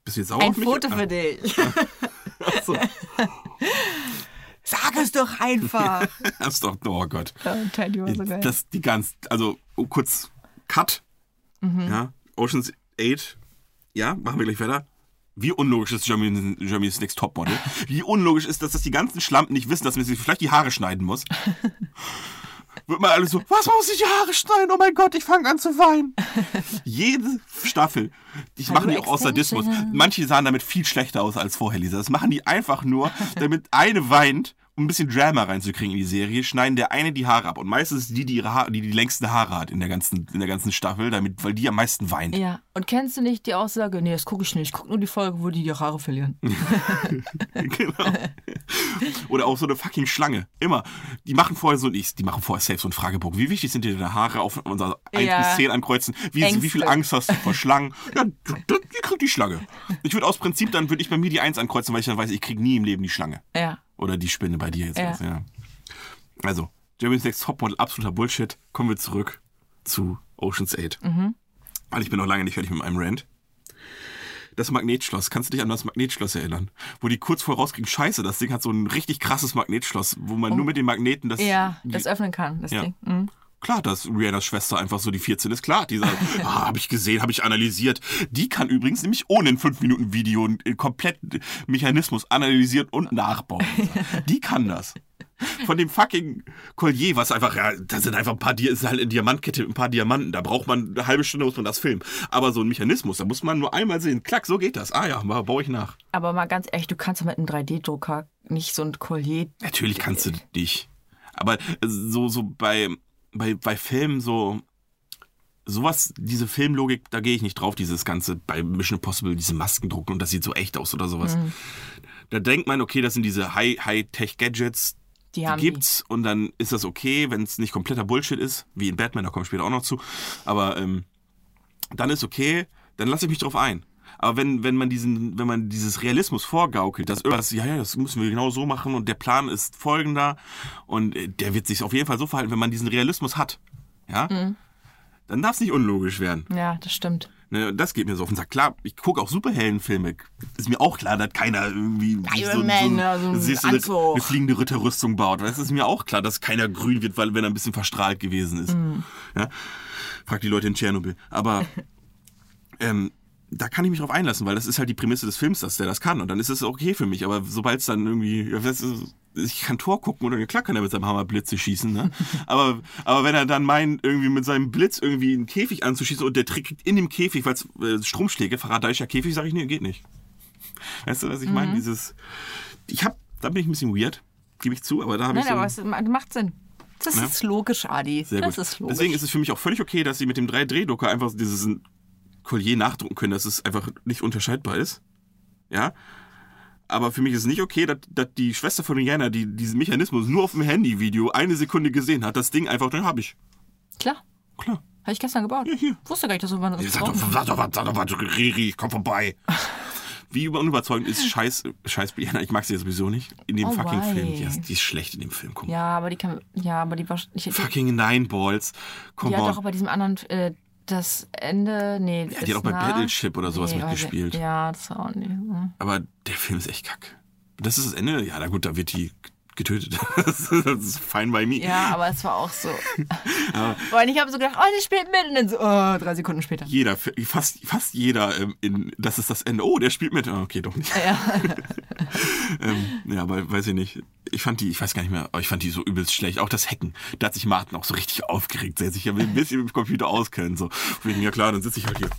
Bist du jetzt sauer ein auf mich? Foto Ah, für dich. ach so. Sag es doch einfach. Das ist doch, oh Gott. Teddy war so geil. Das, die ganz, also oh, kurz Cut. Mhm. Ja, Oceans 8. Ja, machen wir gleich weiter. Wie unlogisch ist Germany's, Germany's Next Topmodel? Wie unlogisch ist das, dass die ganzen Schlampen nicht wissen, dass man sich vielleicht die Haare schneiden muss? Wird man alles so, was muss ich die Haare schneiden? Oh mein Gott, ich fange an zu weinen. Jede Staffel. Die machen die auch aus Sadismus. Manche sahen damit viel schlechter aus als vorher, Lisa. Das machen die einfach nur, damit eine weint, um ein bisschen Drama reinzukriegen in die Serie, schneiden der eine die Haare ab. Und meistens die, die ihre Haare, die die längsten Haare hat in der ganzen, in der ganzen Staffel, damit, weil die am meisten weint. Ja, und kennst du nicht die Aussage, nee, das gucke ich nicht, ich gucke nur die Folge, wo die die Haare verlieren. genau. Oder auch so eine fucking Schlange. Immer. Die machen vorher so, die machen vorher safe so einen Fragebogen. Wie wichtig sind dir deine Haare auf unser 1 Ja. bis 10 ankreuzen? Wie, wie viel Angst hast du vor Schlangen? Ja, die kriegt die Schlange. Ich würde aus Prinzip, dann würde ich bei mir die 1 ankreuzen, weil ich dann weiß, ich kriege nie im Leben die Schlange. Ja. Oder die Spinne bei dir jetzt. Ja. was, Ja. Also, Jeremy's Next Topmodel, absoluter Bullshit. Kommen wir zurück zu Ocean's 8. Mhm. Weil ich bin noch lange nicht fertig mit meinem Rant. Das Magnetschloss, kannst du dich an das Magnetschloss erinnern? Wo die kurz vor rauskriegen, scheiße, das Ding hat so ein richtig krasses Magnetschloss, wo man nur mit den Magneten das... Oh. Ja, das öffnen kann, das Ja. Ding. Mhm. Klar, dass Rihannas Schwester einfach so die 14 ist. Klar, dieser, ah, habe ich gesehen, habe ich analysiert. Die kann übrigens nämlich ohne ein 5-Minuten-Video einen kompletten Mechanismus analysieren und nachbauen. Die kann das. Von dem fucking Collier, was einfach, ja, da sind einfach ein paar, ist halt eine Diamantkette mit ein paar Diamanten. Da braucht man eine halbe Stunde, muss man das filmen. Aber so ein Mechanismus, da muss man nur einmal sehen. Klack, so geht das. Ah ja, mal- baue ich nach. Aber mal ganz ehrlich, du kannst doch mit einem 3D-Drucker nicht so ein Collier. Natürlich kannst du dich. Aber so, so bei, bei, bei Filmen so, sowas, diese Filmlogik, da gehe ich nicht drauf, dieses ganze, bei Mission Impossible, diese Masken drucken und das sieht so echt aus oder sowas. Da denkt man, okay, das sind diese High- High-Tech-Gadgets, Die die gibt's und dann ist das okay, wenn es nicht kompletter Bullshit ist, wie in Batman, da komme ich später auch noch zu. Aber ähm, dann ist okay, dann lasse ich mich drauf ein. Aber wenn, wenn man diesen, wenn man dieses Realismus vorgaukelt, dass irgendwas, ja, ja, das müssen wir genau so machen und der Plan ist folgender und äh, der wird sich auf jeden Fall so verhalten, wenn man diesen Realismus hat, ja, Mhm. dann darf es nicht unlogisch werden. Ja, das stimmt. Ne, das geht mir so auf den Sack. Klar, ich gucke auch Superheldenfilme. Ist mir auch klar, dass keiner irgendwie Iron Man, ne, so ein siehst du, eine, Anzug. eine fliegende Ritterrüstung baut. Das ist mir auch klar, dass keiner grün wird, weil wenn er ein bisschen verstrahlt gewesen ist. Mhm. Ja? Frag die Leute in Tschernobyl. Aber ähm, da kann ich mich drauf einlassen, weil das ist halt die Prämisse des Films, dass der das kann. Und dann ist es okay für mich. Aber sobald es dann irgendwie, ich kann Tor gucken oder klar kann er mit seinem Hammer Blitze schießen, ne? aber, aber wenn er dann meint, irgendwie mit seinem Blitz irgendwie einen Käfig anzuschießen und der kriegt in dem Käfig, weil es äh, Stromschläge, Faradaischer Käfig, sage ich, nee, geht nicht. Weißt du, was ich meine? Mhm. Dieses, ich hab, da bin ich ein bisschen weird, gebe ich zu, aber da habe ich Nein, so... aber es ma- macht Sinn. Das Ja. ist logisch, Adi. Sehr das gut. ist logisch. Deswegen ist es für mich auch völlig okay, dass sie mit dem 3D-Drucker einfach dieses Collier nachdrucken können, dass es einfach nicht unterscheidbar ist. Ja. Aber für mich ist es nicht okay, dass, dass die Schwester von Rihanna, die diesen Mechanismus nur auf dem Handyvideo eine Sekunde gesehen hat, das Ding einfach, dann habe ich. Klar, Klar. habe ich gestern gebaut. Ja, hier. Wusste gar nicht, dass du was Sag doch, sag doch was, sag doch was, Riri, komm vorbei. Wie über- unüberzeugend ist Scheiß, Scheiß Rihanna, ich mag sie ja sowieso nicht. In dem Oh, fucking why? Film. Die ist, die ist schlecht in dem Film, komm. Ja, aber die kann. Ja, aber die war. Ich, Fucking Nine Balls. Komm die hat on. auch bei diesem anderen. Äh, das Ende. Nee. Ja, die hat auch bei Battleship oder sowas mitgespielt. Ja, das war auch nicht. hm. Aber der Film ist echt kack. Das ist das Ende? Ja, na gut, da wird die getötet. Das ist, fine by me. Ja, aber es war auch so. Weil ich habe so gedacht, oh, die spielt mit. Und dann so, oh, drei Sekunden später. Jeder, fast, fast jeder, ähm, in, das ist das Ende. Oh, der spielt mit. Ah, Okay, doch nicht. Ja. ähm, ja, aber weiß ich nicht. ich fand die, ich weiß gar nicht mehr, aber ich fand die so übelst schlecht. Auch das Hacken. Da hat sich Martin auch so richtig aufgeregt. Der sich ja ein bisschen mit dem Computer auskennen. So. Wegen, ja klar, dann sitze ich halt hier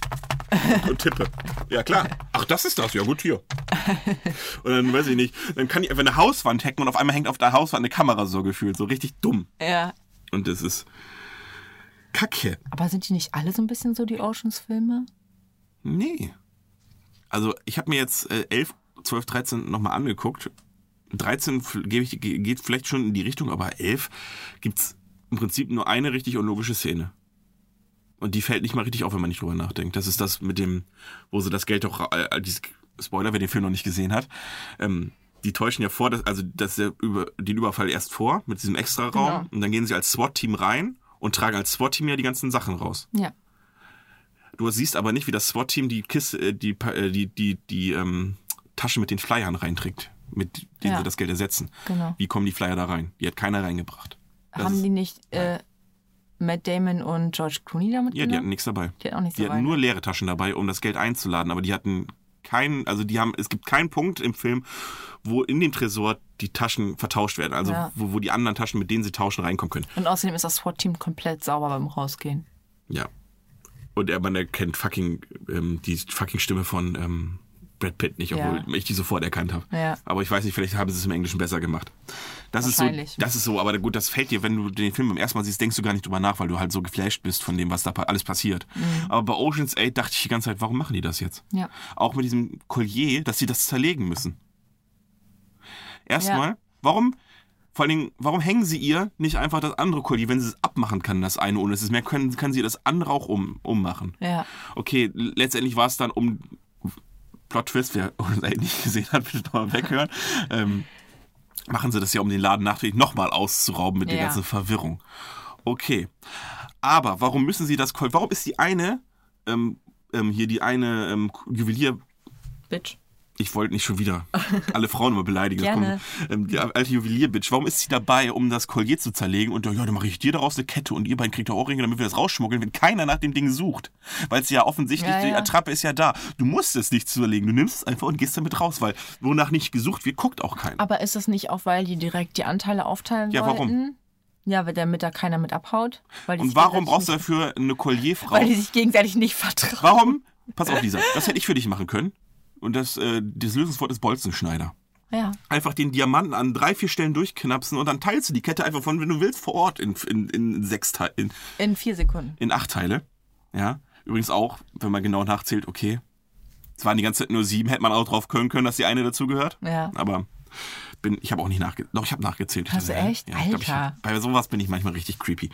und tippe. Ja klar. Ach, das ist das. Ja gut, hier. Und dann weiß ich nicht, dann kann ich einfach eine Hauswand hacken und auf einmal hängt auf der Hauswand eine Kamera so gefühlt. So richtig dumm. Ja. Und das ist Kacke. Aber sind die nicht alle so ein bisschen so die Oceans-Filme? Nee. Also ich habe mir jetzt äh, 11, 12, 13 nochmal angeguckt. 13 f- gebe ich, ge- geht vielleicht schon in die Richtung, aber 11 gibt's im Prinzip nur eine richtig unlogische Szene. Und die fällt nicht mal richtig auf, wenn man nicht drüber nachdenkt. Das ist das mit dem, wo sie das Geld doch, äh, äh, Spoiler, wer den Film noch nicht gesehen hat, ähm, die täuschen ja vor, dass, also dass der über, den Überfall erst vor mit diesem Extraraum Genau. und dann gehen sie als SWAT-Team rein und tragen als SWAT-Team ja die ganzen Sachen raus. Ja. Du siehst aber nicht, wie das SWAT-Team die Kiste, äh, die, äh, die, die, die ähm, Taschen mit den Flyern reinträgt, mit denen Ja. sie das Geld ersetzen. Genau. Wie kommen die Flyer da rein? Die hat keiner reingebracht. Das Haben die nicht äh, Matt Damon und George Clooney damit Ja, die hatten genommen? nichts dabei. Die hatten auch nichts Die dabei. hatten nur ne? leere Taschen dabei, um das Geld einzuladen, aber die hatten keinen, also die haben, es gibt keinen Punkt im Film, wo in dem Tresor die Taschen vertauscht werden. Also Ja. wo, wo die anderen Taschen, mit denen sie tauschen, reinkommen können. Und außerdem ist das SWAT-Team komplett sauber beim Rausgehen. Ja. Und er, man erkennt fucking ähm, die fucking Stimme von ähm, Brad Pitt nicht, obwohl Ja. ich die sofort erkannt habe. Ja. Aber ich weiß nicht, vielleicht haben sie es im Englischen besser gemacht. Das ist so, das ist so, aber gut, das fällt dir, wenn du den Film beim ersten Mal siehst, denkst du gar nicht drüber nach, weil du halt so geflasht bist von dem, was da alles passiert. Mhm. Aber bei Ocean's 8 dachte ich die ganze Zeit, warum machen die das jetzt? Ja. Auch mit diesem Collier, dass sie das zerlegen müssen. Erstmal, warum, vor allen Dingen, warum hängen sie ihr nicht einfach das andere Collier, wenn sie es abmachen kann, das eine ohne es ist mehr, können, können sie das andere auch um, ummachen. Ja. Okay, letztendlich war es dann um Plot Twist, wer uns eigentlich nicht gesehen hat, bitte nochmal weghören. Ähm, machen sie das ja, um den Laden nachträglich nochmal auszurauben mit der Ja. ganzen Verwirrung. Okay. Aber warum müssen sie das Warum ist die eine, ähm, ähm, hier die eine ähm, Juwelier, Bitch. Ich wollte nicht schon wieder alle Frauen immer beleidigen. Gerne. Ähm, die alte Juwelierbitch, warum ist sie dabei, um das Collier zu zerlegen? Und ja, dann mache ich dir daraus eine Kette und ihr beiden kriegt Ohrringe, damit wir das rausschmuggeln, wenn keiner nach dem Ding sucht. Weil es ja offensichtlich, Ja, die ja. Attrappe ist ja da. Du musst es nicht zerlegen, du nimmst es einfach und gehst damit raus, weil wonach nicht gesucht wird, guckt auch keiner. Aber ist das nicht auch, weil die direkt die Anteile aufteilen Ja, warum? wollten? Ja, weil damit da keiner mit abhaut. Weil die Und warum brauchst du dafür eine Collierfrau? Weil die sich gegenseitig nicht vertrauen. Warum? Pass auf, Lisa, das hätte ich für dich machen können. Und das, äh, das Lösungswort ist Bolzenschneider. Ja. einfach den Diamanten an drei, vier Stellen durchknapsen und dann teilst du die Kette einfach von, wenn du willst, vor Ort in, in, in sechs Teile, in, In vier Sekunden. in acht Teile. Ja. Übrigens auch, wenn man genau nachzählt, okay. Es waren die ganze Zeit nur sieben, hätte man auch drauf können können, dass die eine dazugehört. Ja. Aber bin, ich habe auch nicht nachgezählt. Doch, ich habe nachgezählt. Hast du Ja, echt? Ja, ich glaub, ich, Alter. bei sowas bin ich manchmal richtig creepy.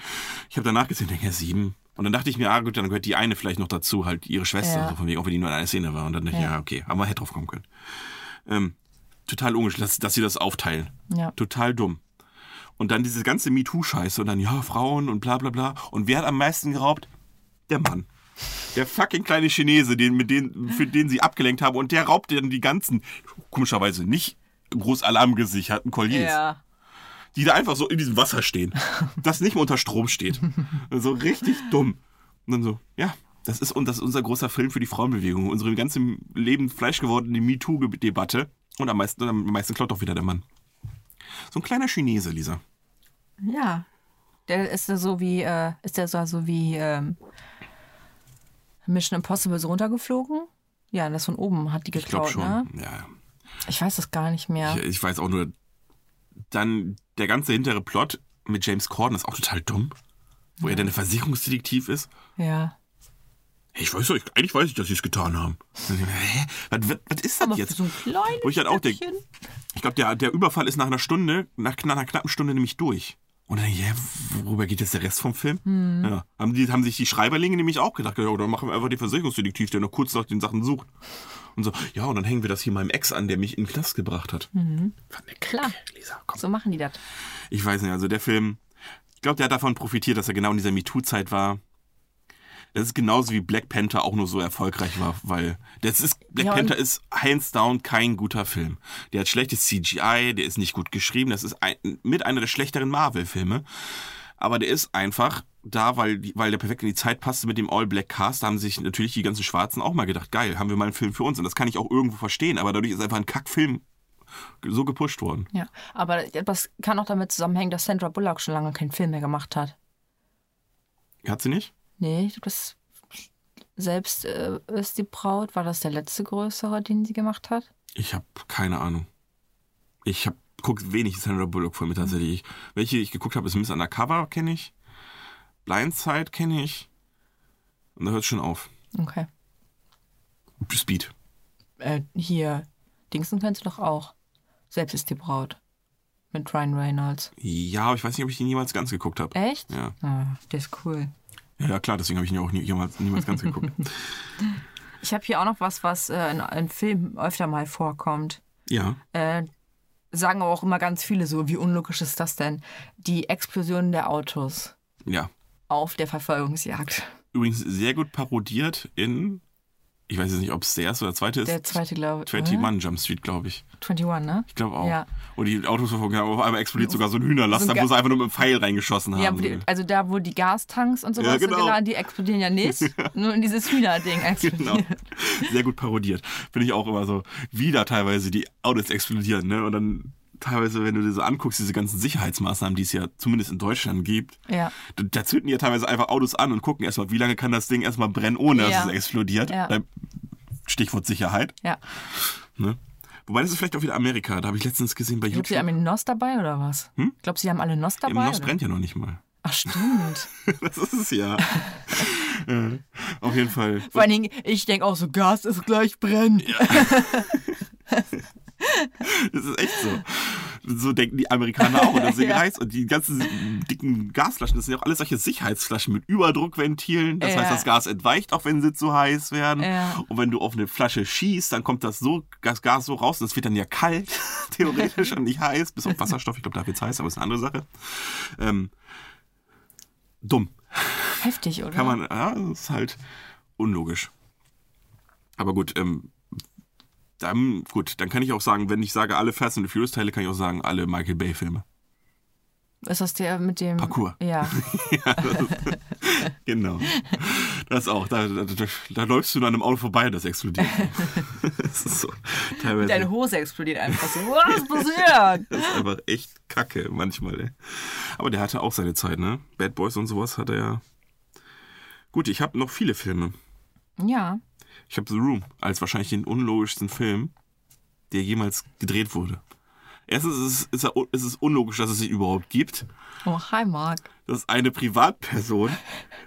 Ich habe da nachgezählt, denke ja, sieben. Und dann dachte ich mir, ah gut, dann gehört die eine vielleicht noch dazu, halt ihre Schwester, Ja. so von wegen, auch wenn die nur in einer Szene war. Und dann dachte ich, Ja. ja, okay, aber man hätte drauf kommen können. Ähm, total ungesch, dass, dass sie das aufteilen. Ja. Total dumm. Und dann diese ganze MeToo-Scheiße und dann, ja, Frauen und bla bla bla. Und wer hat am meisten geraubt? Der Mann. Der fucking kleine Chinese, den, mit den, für den sie abgelenkt haben. Und der raubt dann die ganzen, komischerweise nicht groß alarmgesicherten Colliers, Ja. Die da einfach so in diesem Wasser stehen. Das nicht mehr unter Strom steht. So richtig dumm. Und dann so, ja, das ist, und das ist unser großer Film für die Frauenbewegung. Unsere ganze Leben fleischgewordene MeToo-Debatte. Und am meisten, am meisten klaut doch wieder der Mann. So ein kleiner Chinese, Lisa. Ja. Der ist so wie, äh, ist der so, wie ähm, Mission Impossible so runtergeflogen? Ja, das von oben hat die Ich glaube geklaut, schon. ne? Ja. Ich weiß das gar nicht mehr. Ich, ich weiß auch nur, dann der ganze hintere Plot mit James Corden ist auch total dumm. Wo er dann ein Versicherungsdetektiv ist. Ja. Hey, ich weiß doch, ich- eigentlich weiß ich, dass sie es getan haben. Hä? Was, was, was ist das Aber jetzt? so ein kleines Wo ich dann auch denke, ich glaube, der, der Überfall ist nach einer Stunde, nach, nach einer knappen Stunde nämlich durch. Und dann, ja, worüber geht jetzt der Rest vom Film? Hm. Ja. Haben, die, haben sich die Schreiberlinge nämlich auch gedacht, ja, dann machen wir einfach den Versicherungsdetektiv, der noch kurz nach den Sachen sucht. Und so, ja, und dann hängen wir das hier meinem Ex an, der mich in den Knast gebracht hat. Mhm. Klar. Lisa. So machen die das. Ich weiß nicht, also der Film, ich glaube, der hat davon profitiert, dass er genau in dieser MeToo-Zeit war. Das ist genauso wie Black Panther auch nur so erfolgreich war, weil das ist, Black Ja, Panther ist hands down kein guter Film. Der hat schlechtes CGI, der ist nicht gut geschrieben, das ist ein, mit einer der schlechteren Marvel-Filme. Aber der ist einfach da, weil, weil der perfekt in die Zeit passte mit dem All-Black-Cast, da haben sich natürlich die ganzen Schwarzen auch mal gedacht, geil, haben wir mal einen Film für uns. Und das kann ich auch irgendwo verstehen, aber dadurch ist einfach ein Kackfilm so gepusht worden. Ja, aber das kann auch damit zusammenhängen, dass Sandra Bullock schon lange keinen Film mehr gemacht hat. Hat sie nicht? Nee, ich glaub, das selbst äh, ist die Braut. War das der letzte größere, den sie gemacht hat? Ich habe keine Ahnung. Ich habe guckt wenig Sandra Bullock Filme tatsächlich. Welche ich geguckt habe, ist Miss Undercover, kenne ich. Blindside kenne ich. Und da hört es schon auf. Okay. Speed. Äh, hier, Dingsen kennst du doch auch. Selbst ist die Braut. Mit Ryan Reynolds. Ja, aber ich weiß nicht, ob ich die niemals ganz geguckt habe. Echt? Ja. Ah, der ist cool. Ja, ja, klar, deswegen habe ich ihn auch nie, jemals, niemals ganz geguckt. Ich habe hier auch noch was, was äh, in, in Filmen öfter mal vorkommt. ja, Äh, sagen aber auch immer ganz viele so, wie unlogisch ist das denn? Die Explosion der Autos ja. auf der Verfolgungsjagd. Übrigens sehr gut parodiert in, ich weiß jetzt nicht, ob es der erste oder zweite ist. Der zweite, glaube ich. 20 Mann Jump Street, glaube ich. 21, ne? Ich glaube auch. Ja. Und die Autos verfolgen, aber auf einmal explodiert sogar so ein Hühnerlaster, So wo sie einfach nur mit einem Pfeil reingeschossen haben. Ja, die, also da, wo die Gastanks und sowas Ja, genau. geladen, die explodieren ja nicht. Nur in dieses Hühnerding Genau. explodiert. Sehr gut parodiert. Finde ich auch immer so, wie da teilweise die Autos explodieren, ne? Und dann teilweise, wenn du dir so anguckst, diese ganzen Sicherheitsmaßnahmen, die es ja zumindest in Deutschland gibt, Ja. da, da zünden ja teilweise einfach Autos an und gucken erstmal, wie lange kann das Ding erstmal brennen, ohne Ja. dass es explodiert. Ja. Stichwort Sicherheit. Ja. Ne? Wobei das ist vielleicht auch wieder Amerika. Da habe ich letztens gesehen bei Ich glaube, sie YouTube. haben einen NOS dabei oder was? Hm? Ich glaube, sie haben alle NOS dabei. Im NOS oder? brennt ja noch nicht mal. Ach, stimmt. Das ist es ja. äh, auf jeden Fall. Vor allen Dingen, ich denke auch so, Gas ist gleich brennt. Das ist echt so. So denken die Amerikaner auch. Und deswegen Ja. heißt, und die ganzen dicken Gasflaschen, das sind ja auch alles solche Sicherheitsflaschen mit Überdruckventilen. Das Ja. heißt, das Gas entweicht auch, wenn sie zu heiß werden. Ja. Und wenn du auf eine Flasche schießt, dann kommt das so, das Gas so raus und es wird dann ja kalt, theoretisch, und nicht heiß, bis auf Wasserstoff. Ich glaube, da wird es heiß, aber ist eine andere Sache. Ähm, dumm. Heftig, oder? Kann man, ja, das ist halt unlogisch. Aber gut, ähm, dann, gut, dann kann ich auch sagen, wenn ich sage alle Fast and the Furious Teile, kann ich auch sagen alle Michael Bay Filme. Ist das der mit dem. Parkour. Ja. ja, das ist, genau. Das auch. Da, da, da, da läufst du an einem Auto vorbei, das explodiert. das ist so. Teilweise. Deine Hose explodiert einfach so. Was passiert? Das ist einfach echt kacke manchmal, ey. Aber der hatte auch seine Zeit, ne? Bad Boys und sowas hat er ja. Gut, ich habe noch viele Filme. Ja. Ich habe The Room als wahrscheinlich den unlogischsten Film, der jemals gedreht wurde. Erstens ist es, ist, ist es unlogisch, dass es sich überhaupt gibt, Oh, hi, Marc. dass eine Privatperson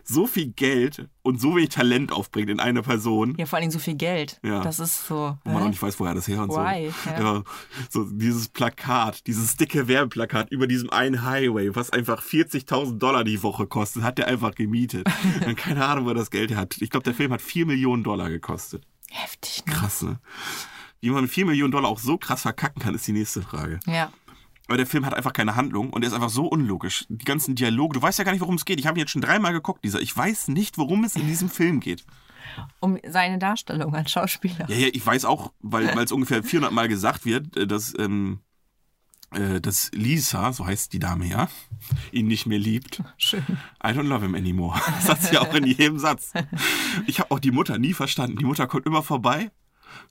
so viel Geld und so wenig Talent aufbringt in eine Person, Ja, vor allen Dingen so viel Geld. Ja. Das ist so. wo man auch hä? nicht weiß, woher das her und Why? so. Ja. Ja, so dieses Plakat, dieses dicke Werbeplakat über diesem einen Highway, was einfach 40.000 Dollar die Woche kostet, hat der einfach gemietet. Und keine Ahnung, wo er das Geld hat. Ich glaube, der Film hat 4 Millionen Dollar gekostet. Heftig, ne? Krass, ne? Wie man mit 4 Millionen Dollar auch so krass verkacken kann, ist die nächste Frage. Ja. Aber der Film hat einfach keine Handlung und er ist einfach so unlogisch. Die ganzen Dialoge, du weißt ja gar nicht, worum es geht. Ich habe ihn jetzt schon dreimal geguckt, dieser. Ich weiß nicht, worum es in diesem Film geht. Um seine Darstellung als Schauspieler. Ja, ja, ich weiß auch, weil es ungefähr 400 Mal gesagt wird, äh, dass, ähm, äh, dass Lisa, so heißt die Dame ja, ihn nicht mehr liebt. Schön. I don't love him anymore. Das sagt sie auch in jedem Satz. Ich habe auch die Mutter nie verstanden. Die Mutter kommt immer vorbei.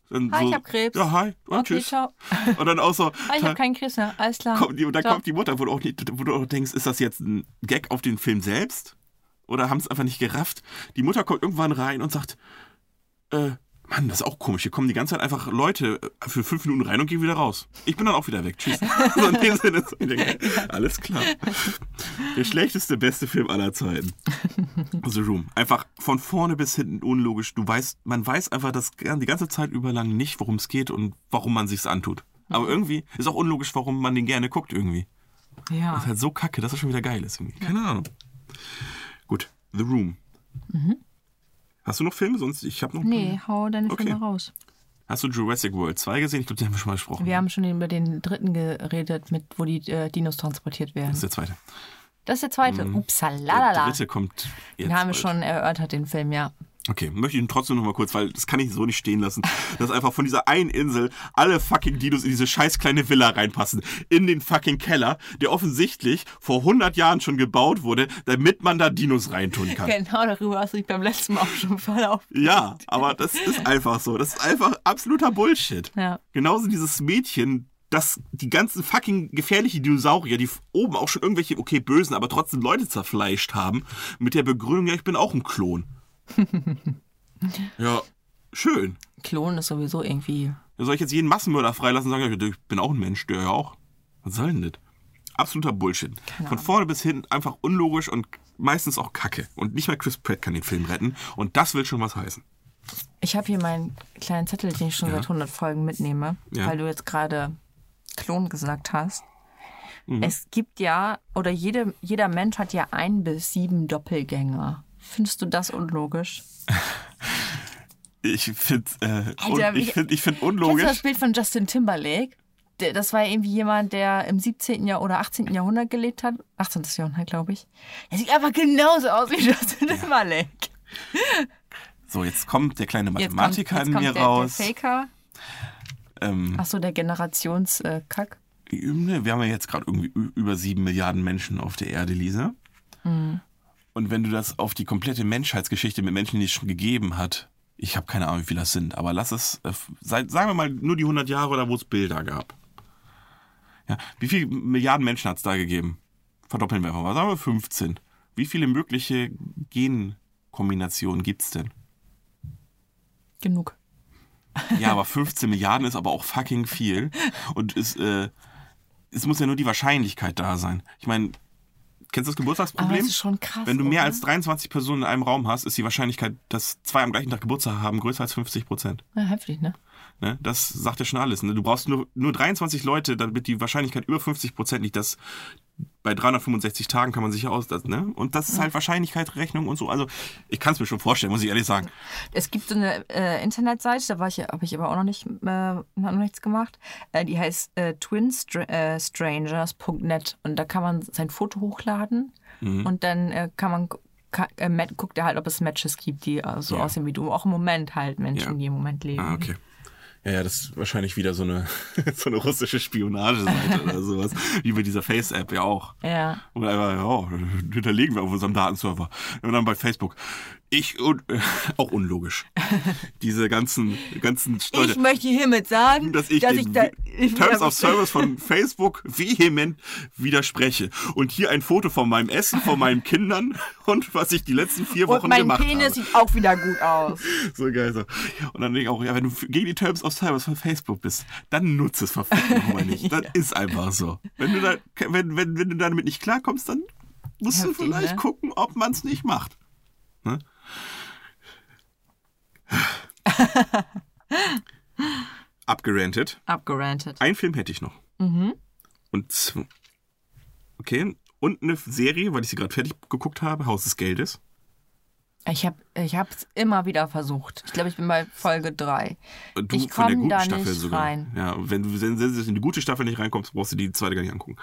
Dann Hi, so, ich hab Krebs. Ja, hi. Und Okay, tschüss. ciao. Und dann auch so. Ah, ich habe keinen Krebs mehr. Alles klar. kommt die, und dann Ciao. kommt die Mutter, wo du, auch nicht, wo du auch denkst, ist das jetzt ein Gag auf den Film selbst? Oder haben es einfach nicht gerafft? Die Mutter kommt irgendwann rein und sagt, äh, Mann, das ist auch komisch. Hier kommen die ganze Zeit einfach Leute äh, für fünf Minuten rein und gehen wieder raus. Ich bin dann auch wieder weg. Tschüss. so in dem Sinne, so, denke, alles klar. Der schlechteste, beste Film aller Zeiten. The Room. Einfach von vorne bis hinten unlogisch. Du weißt, man weiß einfach das die ganze Zeit über lang nicht, worum es geht und warum man sich's antut. Aber irgendwie ist auch unlogisch, warum man den gerne guckt irgendwie. Das Ja. ist halt so kacke, dass er schon wieder geil ist. Irgendwie. Keine Ahnung. Gut, The Room. Hast du noch Filme? Sonst, ich habe noch. Nee, hau deine Okay. Filme raus. Hast du Jurassic World 2 gesehen? Ich glaube, den haben wir schon mal gesprochen. Wir haben schon über den dritten geredet, mit, wo die äh, Dinos transportiert werden. das ist der zweite. Das ist der zweite. Der Upsalalala. dritte kommt jetzt. Den haben wir bald. schon erörtert, den Film, ja. Okay, möchte ich ihn trotzdem noch mal kurz, weil das kann ich so nicht stehen lassen, dass einfach von dieser einen Insel alle fucking Dinos in diese scheiß kleine Villa reinpassen. In den fucking Keller, der offensichtlich vor 100 Jahren schon gebaut wurde, damit man da Dinos reintun kann. Genau darüber hast du dich beim letzten Mal auch schon verlaufen. Ja, aber das ist einfach so. Das ist einfach absoluter Bullshit. Ja. Genauso dieses Mädchen dass die ganzen fucking gefährlichen Dinosaurier, die oben auch schon irgendwelche, okay, bösen, aber trotzdem Leute zerfleischt haben, mit der Begründung, ja, ich bin auch ein Klon. ja, schön. Klon ist sowieso irgendwie. Soll ich jetzt jeden Massenmörder freilassen und sagen, ich bin auch ein Mensch, der ja auch. Was soll denn das? Absoluter Bullshit. Von vorne bis hinten einfach unlogisch und meistens auch Kacke. Und nicht mal Chris Pratt kann den Film retten. Und das will schon was heißen. Ich habe hier meinen kleinen Zettel, den ich schon Ja. seit 100 Folgen mitnehme, Ja. weil du jetzt gerade Klon gesagt hast. Mhm. Es gibt ja, oder jede, jeder Mensch hat ja ein bis sieben Doppelgänger. Findest du das unlogisch? Ich finde äh, Alter, ich find, ich find Kennst du unlogisch. das Bild von Justin Timberlake? Das war irgendwie jemand, der im 17. Jahr oder 18. Jahrhundert gelebt hat. 18. Jahrhundert, glaube ich. Er sieht einfach genauso aus wie Justin Timberlake. So, jetzt kommt der kleine Jetzt kommt, Mathematiker jetzt in mir der, raus. der Faker. ähm, Achso, der Generationskack. ne, wir haben ja jetzt gerade irgendwie über sieben Milliarden Menschen auf der Erde, Lisa. Mhm. Und wenn du das auf die komplette Menschheitsgeschichte mit Menschen, die es schon gegeben hat, ich habe keine Ahnung, wie viele das sind, aber lass es, äh, sagen wir mal, nur die 100 Jahre oder wo es Bilder gab. Ja, wie viele Milliarden Menschen hat es da gegeben? Verdoppeln wir einfach mal, sagen wir 15. Wie viele mögliche Genkombinationen gibt's denn? Genug. Ja, aber 15 Milliarden ist aber auch fucking viel. Und es, äh, es muss ja nur die Wahrscheinlichkeit da sein. Ich meine, kennst du das Aber Geburtstagsproblem? das ist schon krass. Wenn du mehr oder? als 23 Personen in einem Raum hast, ist die Wahrscheinlichkeit, dass zwei am gleichen Tag Geburtstag haben, größer als 50 Prozent. Ja, heftig, ne? Ne? Das sagt ja schon alles. Ne? Du brauchst nur, nur 23 Leute, damit die Wahrscheinlichkeit über 50 Prozent liegt. Das bei 365 Tagen kann man sich ja aus. Das, ne? Und das ist halt Wahrscheinlichkeitsrechnung und so. Also ich kann es mir schon vorstellen, muss ich ehrlich sagen. Es gibt so eine äh, Internetseite, da war ich, habe ich aber auch noch nicht, äh, noch nichts gemacht. Äh, die heißt äh, twinstrangers.net und da kann man sein Foto hochladen Mhm. und dann äh, kann man ka, äh, guckt er halt, ob es Matches gibt, die äh, so Ja. aussehen wie du. Auch im Moment halt Menschen, Ja. die im Moment leben. Ah, okay. Ja, das ist wahrscheinlich wieder so eine, so eine russische Spionageseite oder sowas. Wie bei dieser Face-App ja auch. Ja. Und einfach, ja, hinterlegen wir auf unserem Datenserver. Und dann bei Facebook. Ich, und, äh, auch unlogisch. Diese ganzen, ganzen Ich möchte hiermit sagen, dass ich dass den ich da, Vi- Terms of Service von Facebook vehement widerspreche. Und hier ein Foto von meinem Essen, von meinen Kindern und was ich die letzten vier Wochen und mein gemacht Penis habe. sieht auch wieder gut aus. So geil so. Und dann denke ich auch, ja, wenn du gegen die Terms of Service von Facebook bist, dann nutze es verfickt nochmal nicht. Das ist einfach so. Wenn du, da, wenn, wenn, wenn du damit nicht klarkommst, dann musst Heftig, du vielleicht ne? gucken, ob man es nicht macht. Ne? Abgerantet. Abgerantet. Ein Film hätte ich noch. Mhm. Und okay. Und eine Serie, weil ich sie gerade fertig geguckt habe, Haus des Geldes. Ich habe es immer wieder versucht. Ich glaube, ich bin bei Folge 3. Du Ich von der komm guten da Staffel nicht sogar. rein. Ja, wenn du wenn, wenn du in die gute Staffel nicht reinkommst, brauchst du die zweite gar nicht angucken.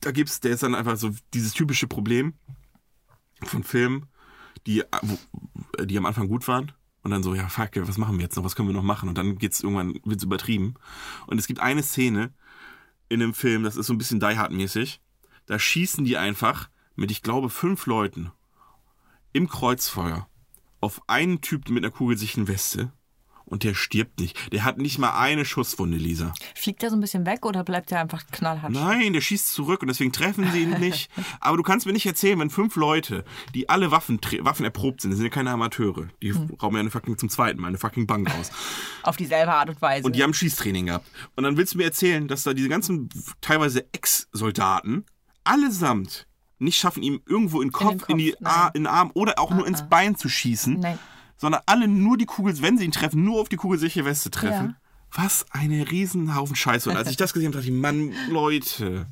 Da gibt's, der ist dann einfach so dieses typische Problem von Filmen, die, wo, die am Anfang gut waren. Und dann so, ja, fuck, was machen wir jetzt noch? Was können wir noch machen? Und dann geht's irgendwann, wird's übertrieben. Und es gibt eine Szene in dem Film, das ist so ein bisschen Die Hard mäßig. Da schießen die einfach mit, ich glaube, fünf Leuten im Kreuzfeuer auf einen Typ mit einer kugelsicheren Weste und der stirbt nicht. Der hat nicht mal eine Schusswunde, Lisa. Fliegt er so ein bisschen weg oder bleibt er einfach knallhart? Nein, der schießt zurück und deswegen treffen sie ihn nicht. Aber du kannst mir nicht erzählen, wenn fünf Leute, die alle Waffen, Waffen erprobt sind, das sind ja keine Amateure, die rauben ja eine fucking zum zweiten Mal eine fucking Bank aus. Auf dieselbe Art und Weise. Und die haben Schießtraining gehabt. Und dann willst du mir erzählen, dass da diese ganzen teilweise Ex-Soldaten allesamt nicht schaffen, ihm irgendwo in den Kopf, in, Kopf, die nein. A, in den Arm oder auch nur ins Bein zu schießen, Nein. Sondern alle nur die Kugel, wenn sie ihn treffen, nur auf die kugelsichere Weste treffen. Ja. Was eine Riesenhaufen Scheiße. Und als ich das gesehen habe, dachte ich, Mann, Leute,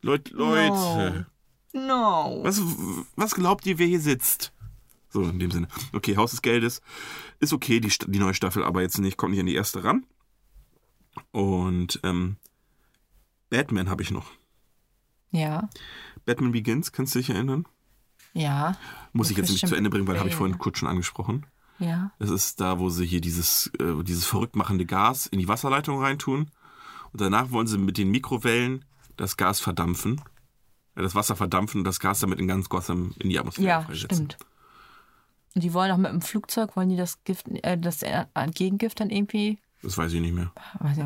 Leute, Leute, No. was, was glaubt ihr, wer hier sitzt? So, in dem Sinne. Okay, Haus des Geldes ist okay, die, die neue Staffel, aber jetzt nicht, kommt nicht an die erste ran. Und ähm, Batman habe ich noch. Ja. Batman Begins, kannst du dich erinnern? Ja. Muss ich jetzt nicht zu Ende bringen, weil habe ich vorhin kurz schon angesprochen. Ja. Das ist da, wo sie hier dieses, äh, dieses verrückt machende Gas in die Wasserleitung reintun. Und danach wollen sie mit den Mikrowellen das Gas verdampfen. Ja, das Wasser verdampfen und das Gas damit in ganz Gotham in die Atmosphäre Ja, freisetzen. stimmt. Und die wollen auch mit dem Flugzeug, wollen die das Gift, äh, das äh, Gegengift dann irgendwie Das weiß ich nicht mehr.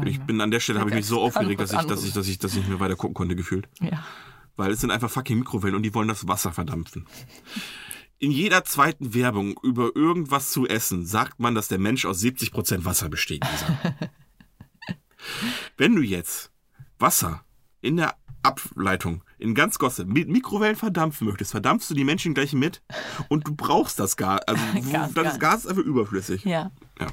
Ich Ich bin an der Stelle, habe ich mich so aufgeregt, dass ich, dass, ich, dass, ich, dass ich nicht mehr weiter gucken konnte, gefühlt. Ja. Weil es sind einfach fucking Mikrowellen und die wollen das Wasser verdampfen. In jeder zweiten Werbung über irgendwas zu essen sagt man, dass der Mensch aus 70% Wasser besteht. Wenn du jetzt Wasser in der Ableitung in ganz Gosse mit Mikrowellen verdampfen möchtest, verdampfst du die Menschen gleich mit und du brauchst das Gas. Also Gas, das Gas. Gas ist einfach überflüssig. Ja. Ja.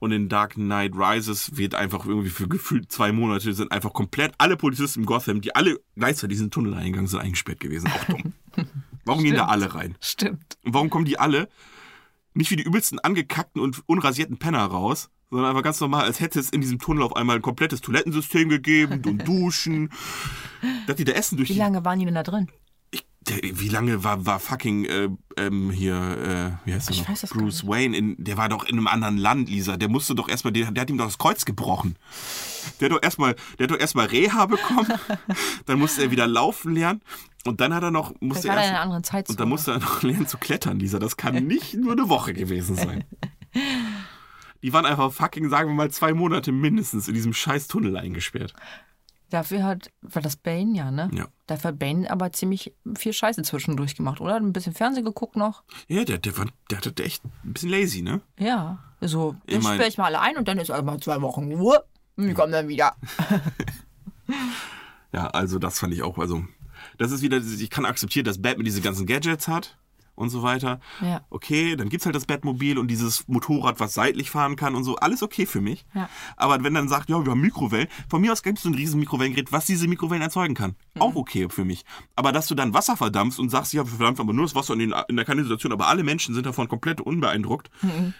Und in Dark Knight Rises wird einfach irgendwie für gefühlt zwei Monate sind einfach komplett alle Polizisten in Gotham, die alle gleichzeitig diesen Tunnel eingegangen sind, eingesperrt gewesen. Auch dumm. Warum gehen da alle rein? Stimmt. Und warum kommen die alle nicht wie die übelsten angekackten und unrasierten Penner raus, sondern einfach ganz normal, als hätte es in diesem Tunnel auf einmal ein komplettes Toilettensystem gegeben und Duschen. Dass die da essen durch Wie lange waren die denn da drin? Wie lange war, war fucking äh, ähm, hier, äh, wie heißt der Ich noch? Bruce. Wayne, in, der war doch in einem anderen Land, Lisa. Der musste doch erstmal, der, der hat ihm doch das Kreuz gebrochen. Der hat doch erstmal, der hat doch erstmal Reha bekommen, dann musste er wieder laufen lernen und dann hat er noch, musste er er erst, anderen Zeitzone. und dann musste er noch lernen zu klettern, Lisa. Das kann nicht nur eine Woche gewesen sein. Die waren einfach fucking, sagen wir mal, zwei Monate mindestens in diesem scheiß Tunnel eingesperrt. Dafür hat, war das Bane ja, ne? Ja. Dafür hat Bane aber ziemlich viel Scheiße zwischendurch gemacht, oder? Hat ein bisschen Fernsehen geguckt noch. Ja, der, der, war, der hatte echt ein bisschen lazy, ne? Ja. So, Ich dann mein- sperre ich mal alle ein und dann ist also mal zwei Wochen Ruhe. Und die kommen dann wieder. Ja, also das fand ich auch, also das ist wieder, ich kann akzeptieren, dass Batman diese ganzen Gadgets hat und so weiter. Ja. Okay, dann gibt's halt das Batmobil und dieses Motorrad, was seitlich fahren kann und so, alles okay für mich. Ja. Aber wenn dann sagt, ja, wir haben Mikrowellen, von mir aus gibt es ein riesen Mikrowellengerät, was diese Mikrowellen erzeugen kann. Mhm. Auch okay für mich. Aber dass du dann Wasser verdampfst und sagst, ja, wir verdampfen aber nur das Wasser in, den, in der Kanalisation, aber alle Menschen sind davon komplett unbeeindruckt,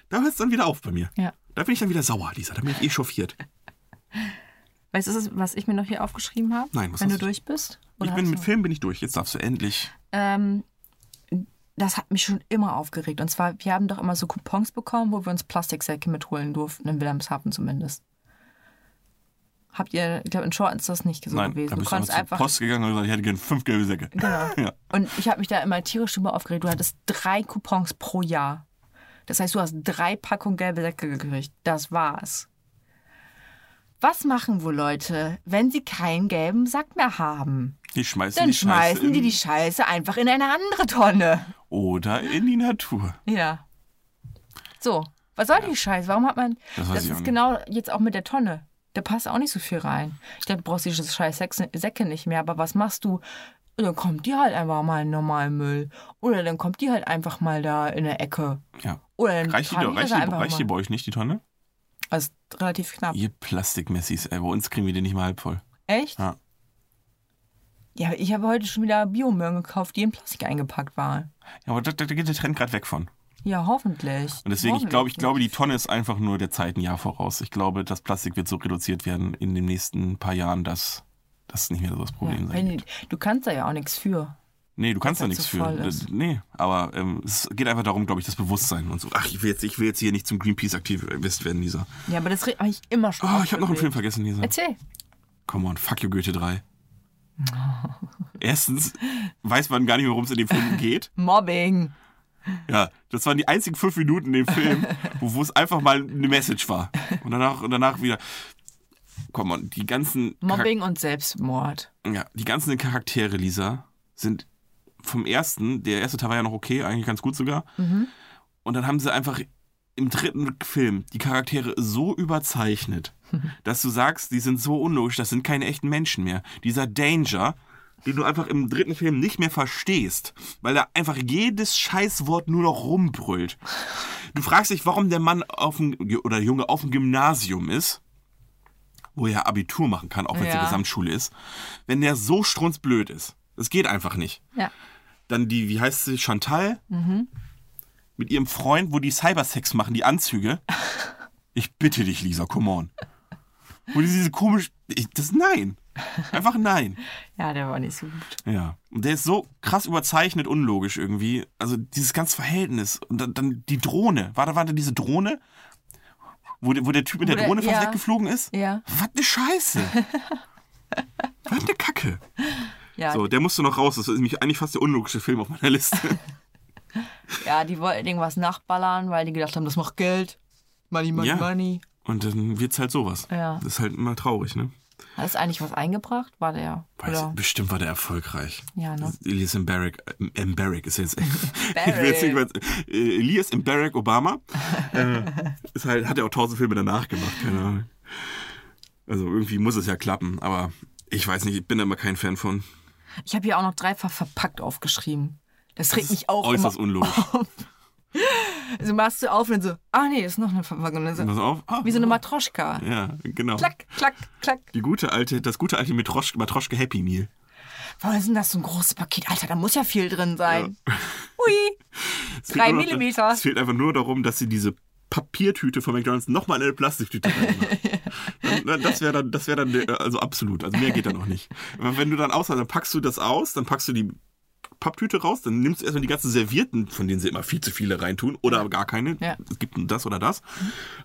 da hört es dann wieder auf bei mir. Mhm. Ja. Da bin ich dann wieder sauer, Lisa, da bin ich eh chauffiert. Weißt du, was ich mir noch hier aufgeschrieben habe? Nein, was Wenn du du? durch bist? Ich bin mit Film bin ich durch, jetzt darfst du endlich. Ähm, das hat mich schon immer aufgeregt. Und zwar, wir haben doch immer so Coupons bekommen, wo wir uns Plastiksäcke mitholen durften, in Wilhelmshaven zumindest. Habt ihr, ich glaube, in Short ist das nicht so Nein, gewesen. Du konntest einfach. Post gegangen und gesagt, ich hätte gerne fünf gelbe Säcke. Genau. Ja. Und ich habe mich da immer tierisch drüber aufgeregt. Du hattest drei Coupons pro Jahr. Das heißt, du hast drei Packungen gelbe Säcke gekriegt. Das war's. Was machen wohl Leute, wenn sie keinen gelben Sack mehr haben? Die schmeißen Dann die Scheiße schmeißen die in, die Scheiße einfach in eine andere Tonne. Oder in die Natur. Ja. So, was soll die Scheiße? Warum hat man. Das Das, ist genau jetzt auch mit der Tonne. Da passt auch nicht so viel rein. Ich du brauchst diese scheiß Säcke- nicht mehr, aber was machst du? Dann kommt die halt einfach mal in normalen Müll. Oder dann kommt die halt einfach mal da in der Ecke. Ja. Oder dann Reicht die, die reicht, die, reicht die bei euch nicht, die Tonne? Also relativ knapp. Ihr Plastikmessis, ey, bei uns kriegen wir die nicht mal halb voll. Echt? Ja. Ja, ich habe heute schon wieder Biomöhren gekauft, die in Plastik eingepackt waren. Ja, aber da, da geht der Trend gerade weg von. Ja, hoffentlich. Und deswegen, ich glaube, ich Hoffentlich. glaube, die Tonne ist einfach nur der Zeit ein Jahr voraus. Ich glaube, das Plastik wird so reduziert werden in den nächsten paar Jahren, dass das nicht mehr so das Problem Ja, sein wird. du kannst da ja auch nichts für. Nee, du kannst da nichts zu für. ist. Nee, aber ähm, es geht einfach darum, glaube ich, das Bewusstsein und so. Ach, ich will jetzt, ich will jetzt hier nicht zum Greenpeace-Aktivist werden, Lisa. Ja, aber das regt mich immer schon Oh, ich habe noch einen Film vergessen, Lisa. Erzähl. Come on, fuck you, Goethe 3. Erstens weiß man gar nicht, worum es in dem Film geht. Mobbing. Ja, das waren die einzigen fünf Minuten in dem Film, wo, wo es einfach mal eine Message war. Und danach, und danach wieder. Komm on, die ganzen, Charak- Mobbing und Selbstmord. ja, die ganzen Charaktere, Lisa, sind vom ersten, der erste Teil war ja noch okay, eigentlich ganz gut sogar. Und dann haben sie einfach im dritten Film die Charaktere so überzeichnet, dass du sagst, die sind so unlogisch, das sind keine echten Menschen mehr. Dieser Danger, den du einfach im dritten Film nicht mehr verstehst, weil er einfach jedes Scheißwort nur noch rumbrüllt. Du fragst dich, warum der Mann auf dem, oder der Junge auf dem Gymnasium ist, wo er Abitur machen kann, auch wenn es Ja. die Gesamtschule ist, wenn der so strunzblöd ist. Das geht einfach nicht. Ja. Dann die, wie heißt sie, Chantal? Mit ihrem Freund, wo die Cybersex machen, die Anzüge. Ich bitte dich, Lisa, come on. Wo die diese komisch. Das nein. Einfach nein. Ja, der war nicht so gut. Ja. Und der ist so krass überzeichnet unlogisch irgendwie. Also dieses ganze Verhältnis. Und dann, dann die Drohne. War da, war da diese Drohne? Wo, der- wo der Typ mit der- Drohne fast ja. weggeflogen ist? Ja. Was eine Scheiße. Was eine Kacke. Ja, So, der musste noch raus. Das ist nämlich eigentlich fast der unlogische Film auf meiner Liste. ja, die wollten irgendwas nachballern, weil die gedacht haben, das macht Geld. Money, money, Ja. money. Und dann wird's halt sowas. Ja. Das ist halt immer traurig, ne? Hast du eigentlich was eingebracht? War der? Weiß, oder? bestimmt war der erfolgreich. Ja, ne? Elias Mbarek, äh, Mbarek ist jetzt. ich jetzt nicht Elias Mbarek Obama. äh, ist halt, hat er auch tausend Filme danach gemacht, keine Ahnung. Also irgendwie muss es ja klappen, aber ich weiß nicht, ich bin da immer kein Fan von. Ich habe hier auch noch dreifach verpackt aufgeschrieben. Das regt mich auch Äußerst immer unlogisch. auf. Also machst du auf und dann so, ah nee, ist noch eine Verpackung. Dann so, Pass auf. Ah, Wie so eine Matroschka. Ja, genau. Klack, klack, klack. Die gute alte, das gute alte Matroschke, Matroschke Happy Meal. Warum ist denn das so ein großes Paket? Alter, da muss ja viel drin sein. Hui. Es Drei nur noch- Millimeter. Es fehlt einfach nur darum, dass sie diese Papiertüte von McDonalds nochmal in eine Plastiktüte reinmachen. Dann- Das wäre dann, das wäre dann, der- also absolut. Also mehr geht da noch nicht. Wenn du dann aus, dann packst du das aus, dann packst du die Papptüte raus, dann nimmst du erstmal die ganzen Servierten, von denen sie immer viel zu viele reintun, oder gar keine. Ja. Es gibt das oder das,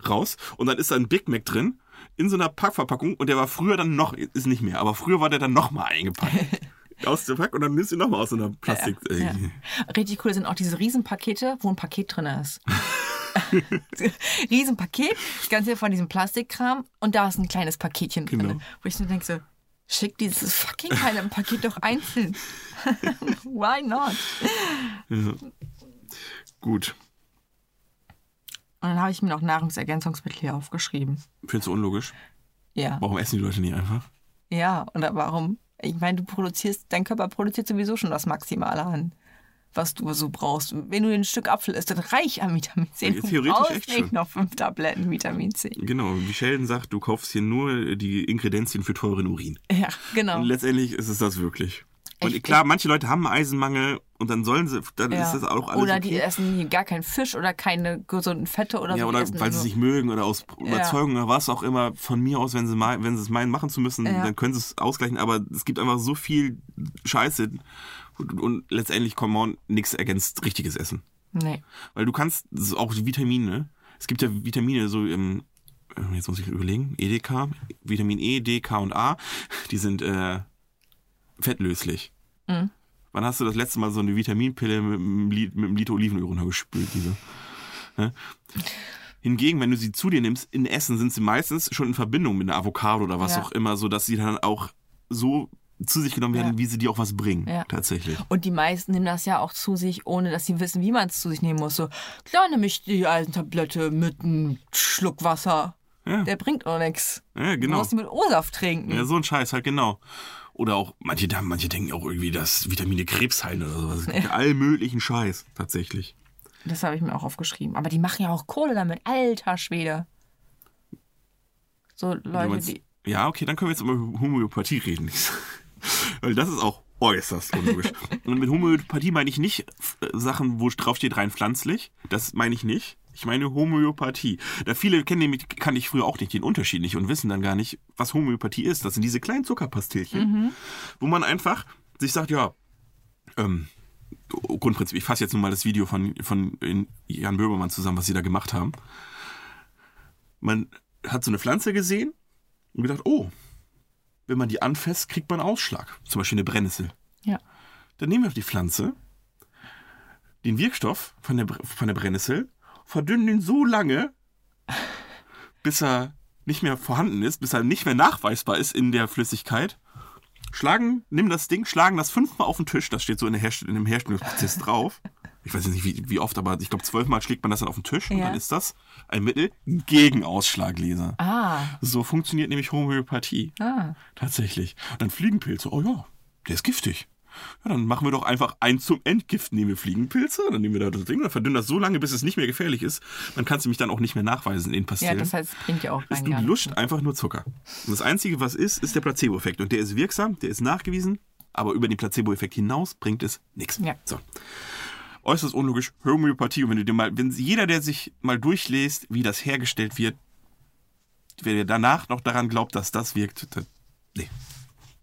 raus. Und dann ist da ein Big Mac drin, in so einer Packverpackung, und der war früher dann noch, ist nicht mehr, aber früher war der dann nochmal eingepackt. aus der Pack und dann nimmst du nochmal aus so einer Plastik. äh, Ja. Richtig cool sind auch diese Riesenpakete, wo ein Paket drin ist. Riesenpaket, das Ganze von diesem Plastikkram und da ist ein kleines Paketchen drin. Genau. Wo ich so denke, so, schick dieses fucking kleine Paket doch einzeln. Why not? Gut. Und dann habe ich mir noch Nahrungsergänzungsmittel hier aufgeschrieben. Findest du unlogisch? Ja. Warum essen die Leute nicht einfach? Ja, und warum? Ich meine, du produzierst, dein Körper produziert sowieso schon das Maximale an, was du so brauchst. Wenn du ein Stück Apfel isst, dann reich an Vitamin C. Ja, Du theoretisch brauchst echt nicht schon. noch fünf Tabletten Vitamin C. Genau, wie Sheldon sagt, du kaufst hier nur die Ingredienzien für teuren Urin. Ja, genau. Und letztendlich ist es das wirklich. Und Ich- klar, manche Leute haben Eisenmangel und dann sollen sie, dann Ja. ist das auch alles oder okay. die essen gar keinen Fisch oder keine gesunden Fette oder ja, so. Die oder weil sie es nicht mögen oder aus Überzeugung oder was auch immer von mir aus, wenn sie mal, wenn sie es meinen, machen zu müssen, Ja. dann können sie es ausgleichen. Aber es gibt einfach so viel Scheiße und, und letztendlich, come on, nichts ergänzt richtiges Essen. Nee. Weil du kannst, auch die Vitamine, es gibt ja Vitamine so im, äh, jetzt muss ich überlegen, EDK, Vitamin E, D, K und A, die sind äh, fettlöslich. Mhm. Wann hast du das letzte Mal so eine Vitaminpille mit einem, mit einem Liter Olivenöl runtergespült? Diese? Ne? Hingegen, wenn du sie zu dir nimmst, in Essen sind sie meistens schon in Verbindung mit einer Avocado oder was Ja. auch immer, so dass sie dann auch so zu sich genommen werden, Ja. wie sie dir auch was bringen. Ja. Tatsächlich. Und die meisten nehmen das ja auch zu sich, ohne dass sie wissen, wie man es zu sich nehmen muss. So, klar nehme ich die Eisentablette mit einem Schluck Wasser. Ja. Der bringt auch nichts. Ja, Du genau. musst die mit O-Saft trinken. Ja, so ein Scheiß halt, genau. Oder auch, manche, manche denken auch irgendwie, dass Vitamine Krebs heilen oder sowas. Gibt All möglichen Scheiß, tatsächlich. Das habe ich mir auch aufgeschrieben. Aber die machen ja auch Kohle damit. Alter Schwede. So Leute, die. ja, okay, dann können wir jetzt über Homöopathie reden. Weil das ist auch äußerst unlogisch. Und mit Homöopathie meine ich nicht äh, Sachen, wo drauf steht rein pflanzlich. Das meine ich nicht. Ich meine Homöopathie. Da viele kennen nämlich, kann ich früher auch nicht den Unterschied nicht und wissen dann gar nicht, was Homöopathie ist. Das sind diese kleinen Zuckerpastillchen, wo man einfach sich sagt, ja, ähm, Grundprinzip, ich fasse jetzt nur mal das Video von, von Jan Böhmermann zusammen, was sie da gemacht haben. Man hat so eine Pflanze gesehen und gedacht, oh, wenn man die anfasst, kriegt man Ausschlag. Zum Beispiel eine Brennnessel. Ja. Dann nehmen wir die Pflanze, den Wirkstoff von der, von der Brennnessel, verdünnen ihn so lange, bis er nicht mehr vorhanden ist, bis er nicht mehr nachweisbar ist in der Flüssigkeit. Schlagen, nimm das Ding, schlagen das fünfmal auf den Tisch, das steht so in, der Herst in dem Herstellungsprozess drauf. Ich weiß jetzt nicht, wie, wie oft, aber ich glaube, zwölfmal schlägt man das dann auf den Tisch und Ja. dann ist das ein Mittel gegen Ausschlagleser. Ah, So funktioniert nämlich Homöopathie. ah. Tatsächlich. Und dann Fliegenpilze. Oh ja, der ist giftig. Ja, dann machen wir doch einfach ein zum Entgiften. Nehmen wir Fliegenpilze, dann nehmen wir da das Ding, dann verdünnen das so lange, bis es nicht mehr gefährlich ist. Man kann es nämlich dann auch nicht mehr nachweisen in den Ja, Pastillen. das heißt, es bringt ja auch ist rein du luscht einfach nur Zucker. Und das Einzige, was ist, ist der Placebo-Effekt. Und der ist wirksam, der ist nachgewiesen, aber über den Placebo-Effekt hinaus bringt es nichts. Ja. So. Äußerst unlogisch, Homöopathie. Und wenn du dir mal, wenn jeder, der sich mal durchlässt, wie das hergestellt wird, wer danach noch daran glaubt, dass das wirkt, das, nee.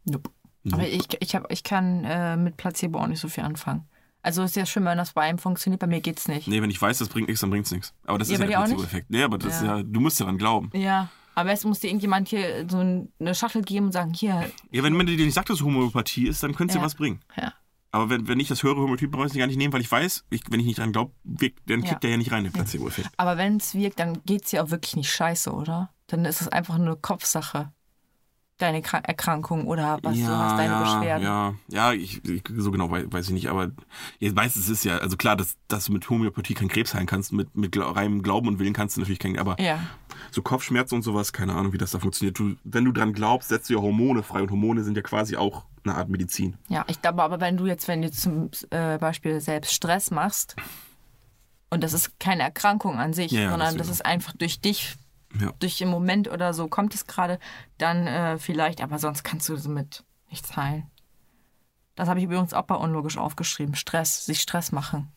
Nope. Aber ich, ich, hab, ich kann äh, mit Placebo auch nicht so viel anfangen. Also ist ja schön, wenn das bei einem funktioniert, bei mir geht's nicht. Nee, wenn ich weiß, das bringt nichts, dann bringt's nichts. Aber das Ja, ist ja der dir? Placebo-Effekt. Nee, aber das Ja. ist ja, du musst daran glauben. Ja, aber es muss dir irgendjemand hier so ein- eine Schachtel geben und sagen, hier, Ja, wenn man dir nicht sagt, dass es Homöopathie ist, dann könnte es Ja. dir was bringen. ja. Aber wenn, wenn ich das höre, Homöopathie brauche ich es gar nicht nehmen, weil ich weiß, ich, wenn ich nicht dran glaube, dann kriegt der ja nicht rein, den Placebo-Effekt. Aber wenn es wirkt, dann geht es ja auch wirklich nicht scheiße, oder? Dann ist es einfach nur Kopfsache. Deine Kra- Erkrankung oder was du hast, deine ja, Beschwerden. Ja, ja, ich, ich, so genau weiß, weiß ich nicht, aber jetzt meistens ist ja, also klar, dass, dass du mit Homöopathie keinen Krebs heilen kannst, mit, mit reinem Glauben und Willen kannst du natürlich keinen, aber Ja. so Kopfschmerzen und sowas, keine Ahnung, wie das da funktioniert. Du, wenn du dran glaubst, setzt du ja Hormone frei und Hormone sind ja quasi auch eine Art Medizin. Ja, ich glaube aber, wenn du jetzt, wenn du zum äh, Beispiel selbst Stress machst, und das ist keine Erkrankung an sich, Ja, ja, sondern deswegen. das ist einfach durch dich, Ja. durch den Moment oder so kommt es gerade, dann äh, vielleicht, aber sonst kannst du damit nichts heilen. Das habe ich übrigens auch bei unlogisch aufgeschrieben. Stress, sich Stress machen.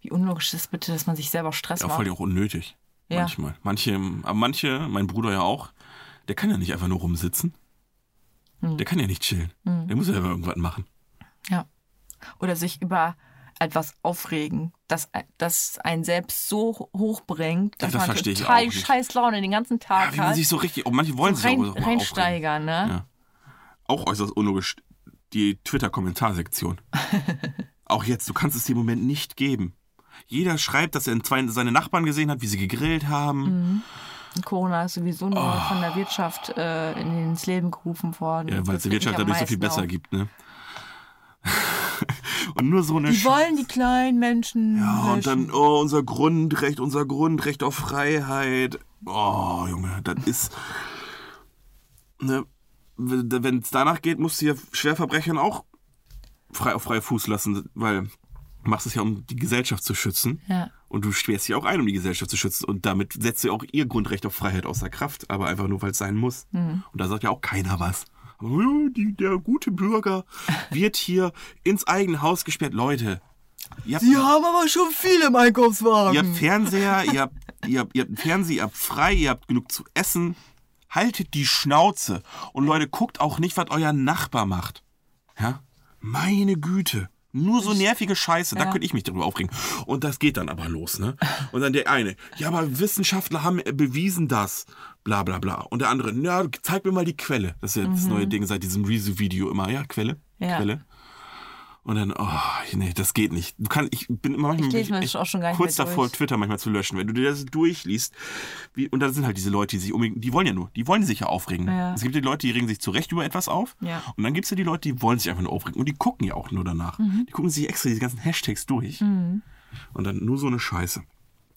Wie unlogisch ist bitte, dass man sich selber Stress Ja, macht? voll ja auch unnötig. Ja. Manchmal. Manche, aber manche, mein Bruder ja auch, der kann ja nicht einfach nur rumsitzen. Hm. Der kann ja nicht chillen. Der muss ja irgendwas machen. Ja. Oder sich über etwas aufregen, das, das einen selbst so hochbringt, dass das man verstehe ich total scheiß Laune den ganzen Tag Ja, wie man hat. sich so richtig, oh, manche wollen sich rein, auch, reinsteigern, ne? Ja. Auch äußerst unlogisch. Die Twitter-Kommentarsektion. auch jetzt, du kannst es dir im Moment nicht geben. Jeder schreibt, dass er zwei, seine Nachbarn gesehen hat, wie sie gegrillt haben. Corona ist sowieso nur Oh. von der Wirtschaft äh, ins Leben gerufen worden. Ja, weil es mich Wirtschaft dadurch so viel besser auf. gibt, ne? und nur so eine Die Sch- wollen die kleinen Menschen. Ja, und dann, oh, unser Grundrecht, unser Grundrecht auf Freiheit. Oh, Junge, das ist. Ne, wenn es danach geht, musst du ja Schwerverbrechern auch frei auf freie Fuß lassen, weil du machst es ja, um die Gesellschaft zu schützen. Ja. Und du sperrst sie auch ein, um die Gesellschaft zu schützen. Und damit setzt du auch ihr Grundrecht auf Freiheit außer Kraft, aber einfach nur, weil es sein muss. Und da sagt ja auch keiner was. Die, der gute Bürger wird hier ins eigene Haus gesperrt. Leute, ihr habt, haben aber schon viele im Einkaufswagen. ihr habt Fernseher, ihr habt, ihr, habt, ihr habt Fernseher, ihr habt frei, ihr habt genug zu essen. Haltet die Schnauze. Und Leute, guckt auch nicht, was euer Nachbar macht. Ja? Meine Güte. Nur so nervige Scheiße, da Ja. könnte ich mich darüber aufregen. Und das geht dann aber los, ne? Und dann der eine, ja, aber Wissenschaftler haben bewiesen das. Bla bla bla. Und der andere, ja, zeig mir mal die Quelle. Das ist ja das neue Ding seit diesem Rezo-Video immer. Ja, Quelle? Mhm. Ja. Quelle. Und dann, oh, nee, das geht nicht. Du kannst, ich bin immer manchmal Ich das auch schon gar nicht kurz davor. Twitter manchmal zu löschen. Wenn du dir das durchliest, wie, und da sind halt diese Leute, die sich unbedingt, die wollen ja nur, die wollen sich ja aufregen. Ja. Es gibt die Leute, die regen sich zu Recht über etwas auf. Ja. Und dann gibt es ja die Leute, die wollen sich einfach nur aufregen. Und die gucken ja auch nur danach. Mhm. Die gucken sich extra diese ganzen Hashtags durch. Und dann nur so eine Scheiße.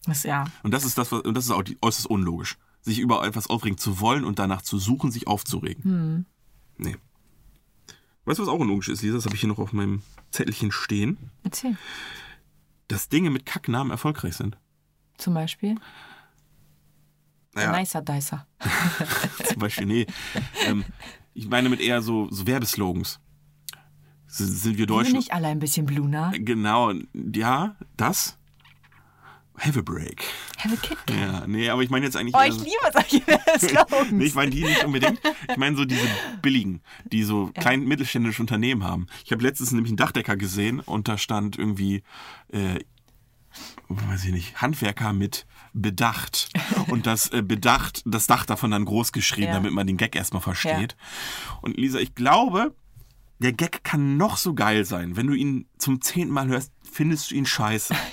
Das, ja. Und das ist das, was, und das ist auch die, äußerst unlogisch. Sich über etwas aufregen zu wollen und danach zu suchen, sich aufzuregen. Hm. Nee. Weißt du, was auch unlogisch ist, Lisa? Das habe ich hier noch auf meinem Zettelchen stehen. Erzähl. Dass Dinge mit Kacknamen erfolgreich sind. Zum Beispiel. Naja, Nicer Dicer. zum Beispiel, nee. ähm, ich meine mit eher so, so Werbeslogans. S- Sind wir Sind Deutschen? nicht alle ein bisschen Bluna? Genau, ja, das. Have a break. Have a Kit Kat. Ja, nee, aber ich meine jetzt eigentlich. Oh, ich so- liebe solche Slogans. Nee, ich meine die nicht unbedingt. Ich meine so diese billigen, die so klein mittelständische Unternehmen haben. Ich habe letztens nämlich einen Dachdecker gesehen und da stand irgendwie, äh, weiß ich nicht, Handwerker mit Bedacht. Und das äh, Bedacht, das Dach davon dann groß geschrieben, Ja. damit man den Gag erstmal versteht. Und Lisa, ich glaube, der Gag kann noch so geil sein. Wenn du ihn zum zehnten Mal hörst, findest du ihn scheiße.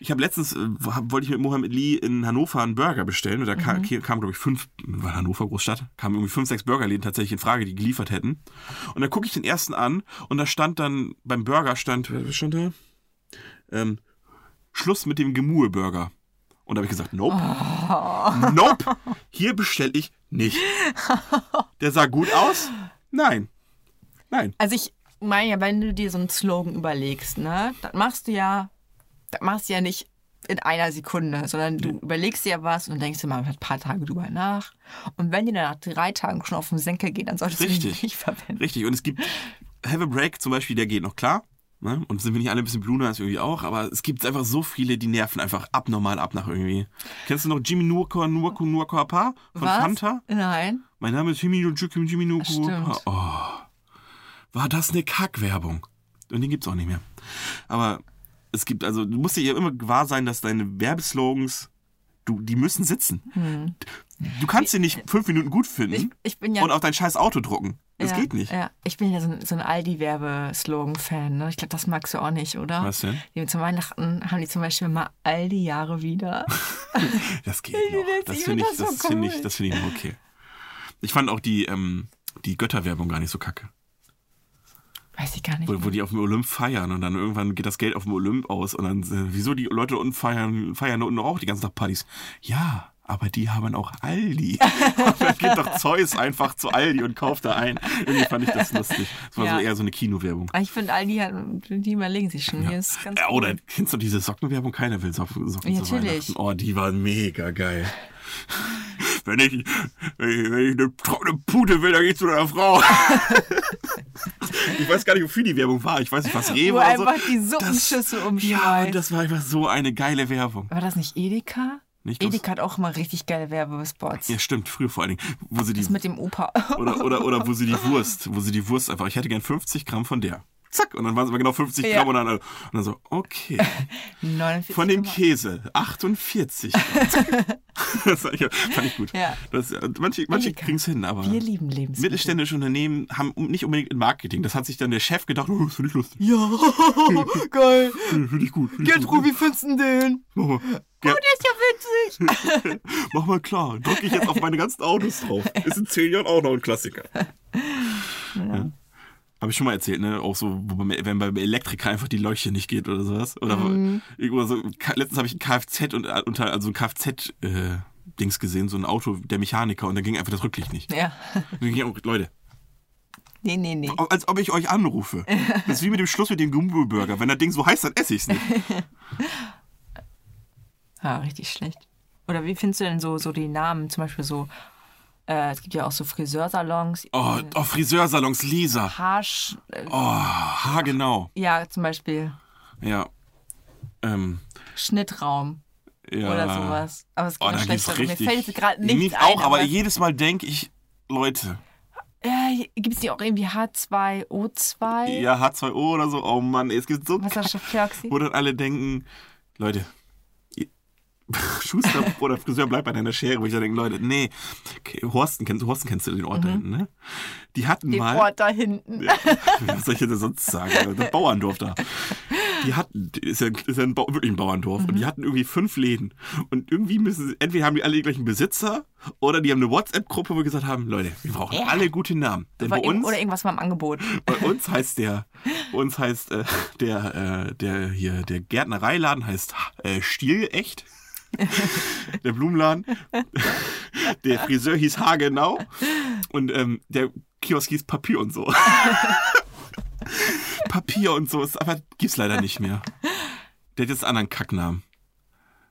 Ich habe letztens, äh, wollte ich mit Mohammed Lee in Hannover einen Burger bestellen und da kam, kam glaube ich, fünf, weil Hannover Großstadt, kamen irgendwie fünf, sechs Burgerläden tatsächlich in Frage, die geliefert hätten. Und dann gucke ich den ersten an und da stand dann, beim Burger stand, was stand da? Ähm, Schluss mit dem Gemue-Burger. Und da habe ich gesagt, nope. Nope. Hier bestelle ich nicht. Der sah gut aus? Nein. Nein. Also ich meine ja, wenn du dir so einen Slogan überlegst, ne, das machst du ja, das machst du ja nicht in einer Sekunde, sondern du überlegst dir ja was und denkst dir mal ein paar Tage drüber nach. Und wenn dir dann nach drei Tagen schon auf den Senkel geht, dann solltest du Richtig. den nicht verwenden. Richtig, und es gibt Have a Break zum Beispiel, der geht noch klar. Ne? Und sind wir nicht alle ein bisschen Blue Nights irgendwie auch, aber es gibt einfach so viele, die nerven einfach abnormal ab nach irgendwie. Kennst du noch Jimmy Nuko Nuko Nuko Apa von was? Fanta? Nein. Mein Name ist Jimmy und Jimmy. Stimmt. Oh, war das eine Kackwerbung? Und den gibt's auch nicht mehr. Aber es gibt, also du musst dir ja immer gewahr sein, dass deine Werbeslogans, du, die müssen sitzen. Du kannst sie nicht fünf Minuten gut finden Hm. Ich, ich bin ja und auf dein scheiß Auto drucken. Das ja, geht nicht. Ja, ich bin ja so, ein- so ein Aldi-Werbeslogan-Fan. Ne? Ich glaube, das magst du auch nicht, oder? Was denn? Die, zum Weihnachten haben die zum Beispiel mal Aldi Jahre wieder. Das geht noch. Das finde ich, das das so finde ich, cool. das finde ich noch okay. Ich fand auch die, ähm, die Götterwerbung gar nicht so kacke. Weiß ich gar nicht. Wo, wo die auf dem Olymp feiern und dann irgendwann geht das Geld auf dem Olymp aus und dann, äh, wieso die Leute unten feiern, feiern unten auch die ganzen Tag Partys? Ja, aber die haben auch Aldi. und dann geht doch Zeus einfach zu Aldi und kauft da ein. Irgendwie fand ich das lustig. Das war Ja. so eher so eine Kinowerbung. Ich finde, Aldi, hat, die überlegen sich schon. Hier ist ganz Ja, oder gut. kennst du diese Sockenwerbung? Keiner will Socken, Ja, natürlich. Oh, die waren mega geil. Wenn ich, wenn ich, wenn ich eine trockene Pute will, dann geh ich zu deiner Frau. ich weiß gar nicht, wofür die Werbung war. Ich weiß nicht, was Rewe Wo oder so. einfach die Suppenschüssel Ja, umschmeißt. das war einfach so eine geile Werbung. War das nicht Edeka? Nicht Edeka hat auch immer richtig geile Werbespots. Ja, stimmt, früher vor allen Dingen. Wo sie die, Das mit dem Opa. oder, oder, oder wo sie die Wurst, wo sie die Wurst einfach, ich hätte gern 50 Gramm von der. Zack, und dann waren es aber genau 50 Ja. Gramm und dann, und dann so, okay. 49 Von dem Käse 48. das fand ich, fand ich gut. Ja. Das, manche manche Edeka. kriegen es hin, aber Wir lieben Lebensmittel. mittelständische Unternehmen haben nicht unbedingt ein Marketing. Das hat sich dann der Chef gedacht, oh, das finde ich lustig. Ja, geil. Finde ich gut. Find ich Gertrud, wie findest du den? Ger- Der ist ja witzig. mach mal klar. Drücke ich jetzt auf meine ganzen Autos drauf. Ist in zehn Jahren auch noch ein Klassiker. Ja. Habe ich schon mal erzählt, ne? Auch so, wenn beim Elektriker einfach die Leuchte nicht geht oder sowas. Oder irgendwo so, letztens habe ich ein Kfz und äh, unter, also ein Kfz äh, Dings gesehen, so ein Auto der Mechaniker und da ging einfach das Rücklicht nicht. Ja. Dann auch, Leute, Nee, nee, nee. als ob ich euch anrufe. Das ist wie mit dem Schluss mit dem Gumbo-Burger. Wenn das Ding so heiß, dann esse ich's nicht. Ja, richtig schlecht. Oder wie findest du denn so, so die Namen? Zum Beispiel so, äh, es gibt ja auch so Friseursalons. Oh, oh Friseursalons, Lisa. Haarsch, äh, Oh, ha, genau. ja, zum Beispiel Ja. Ähm, Schnitttraum ja. oder sowas. Aber es Oh, gibt da gibt's schlechtere. Mir fällt gerade Mir nichts ein. auch, aber jedes Mal denke ich, Leute, äh, gibt es die auch irgendwie H2O2? ja, H2O oder so, oh Mann, es gibt so Wasserstoffperoxid? wo dann alle denken, Leute, Schuster oder Friseur bleibt bei deiner Schere, wo ich dann denke, Leute, nee, okay, Horsten kennst, Horsten kennst du den Ort da hinten, ne? Die hatten Den mal, Ort da hinten. Ja, was soll ich denn sonst sagen? Das Bauerndorf da. Die hatten, ist ja, ist ja ein wirklich ein Bauerndorf. Und die hatten irgendwie fünf Läden. Und irgendwie müssen sie, entweder haben die alle die gleichen Besitzer oder die haben eine WhatsApp-Gruppe, wo wir gesagt haben, Leute, wir brauchen Ja. alle gute Namen. Denn bei Oder, uns, oder irgendwas war im Angebot. bei uns heißt der, bei uns heißt äh, der, äh, der hier, der Gärtnereiladen heißt äh, Stielecht. der Blumenladen. Der Friseur hieß Hagenau. Und ähm, der Kiosk hieß Papier und so. Papier und so, ist, aber gibt's leider nicht mehr. Der hat jetzt einen anderen Kacknamen.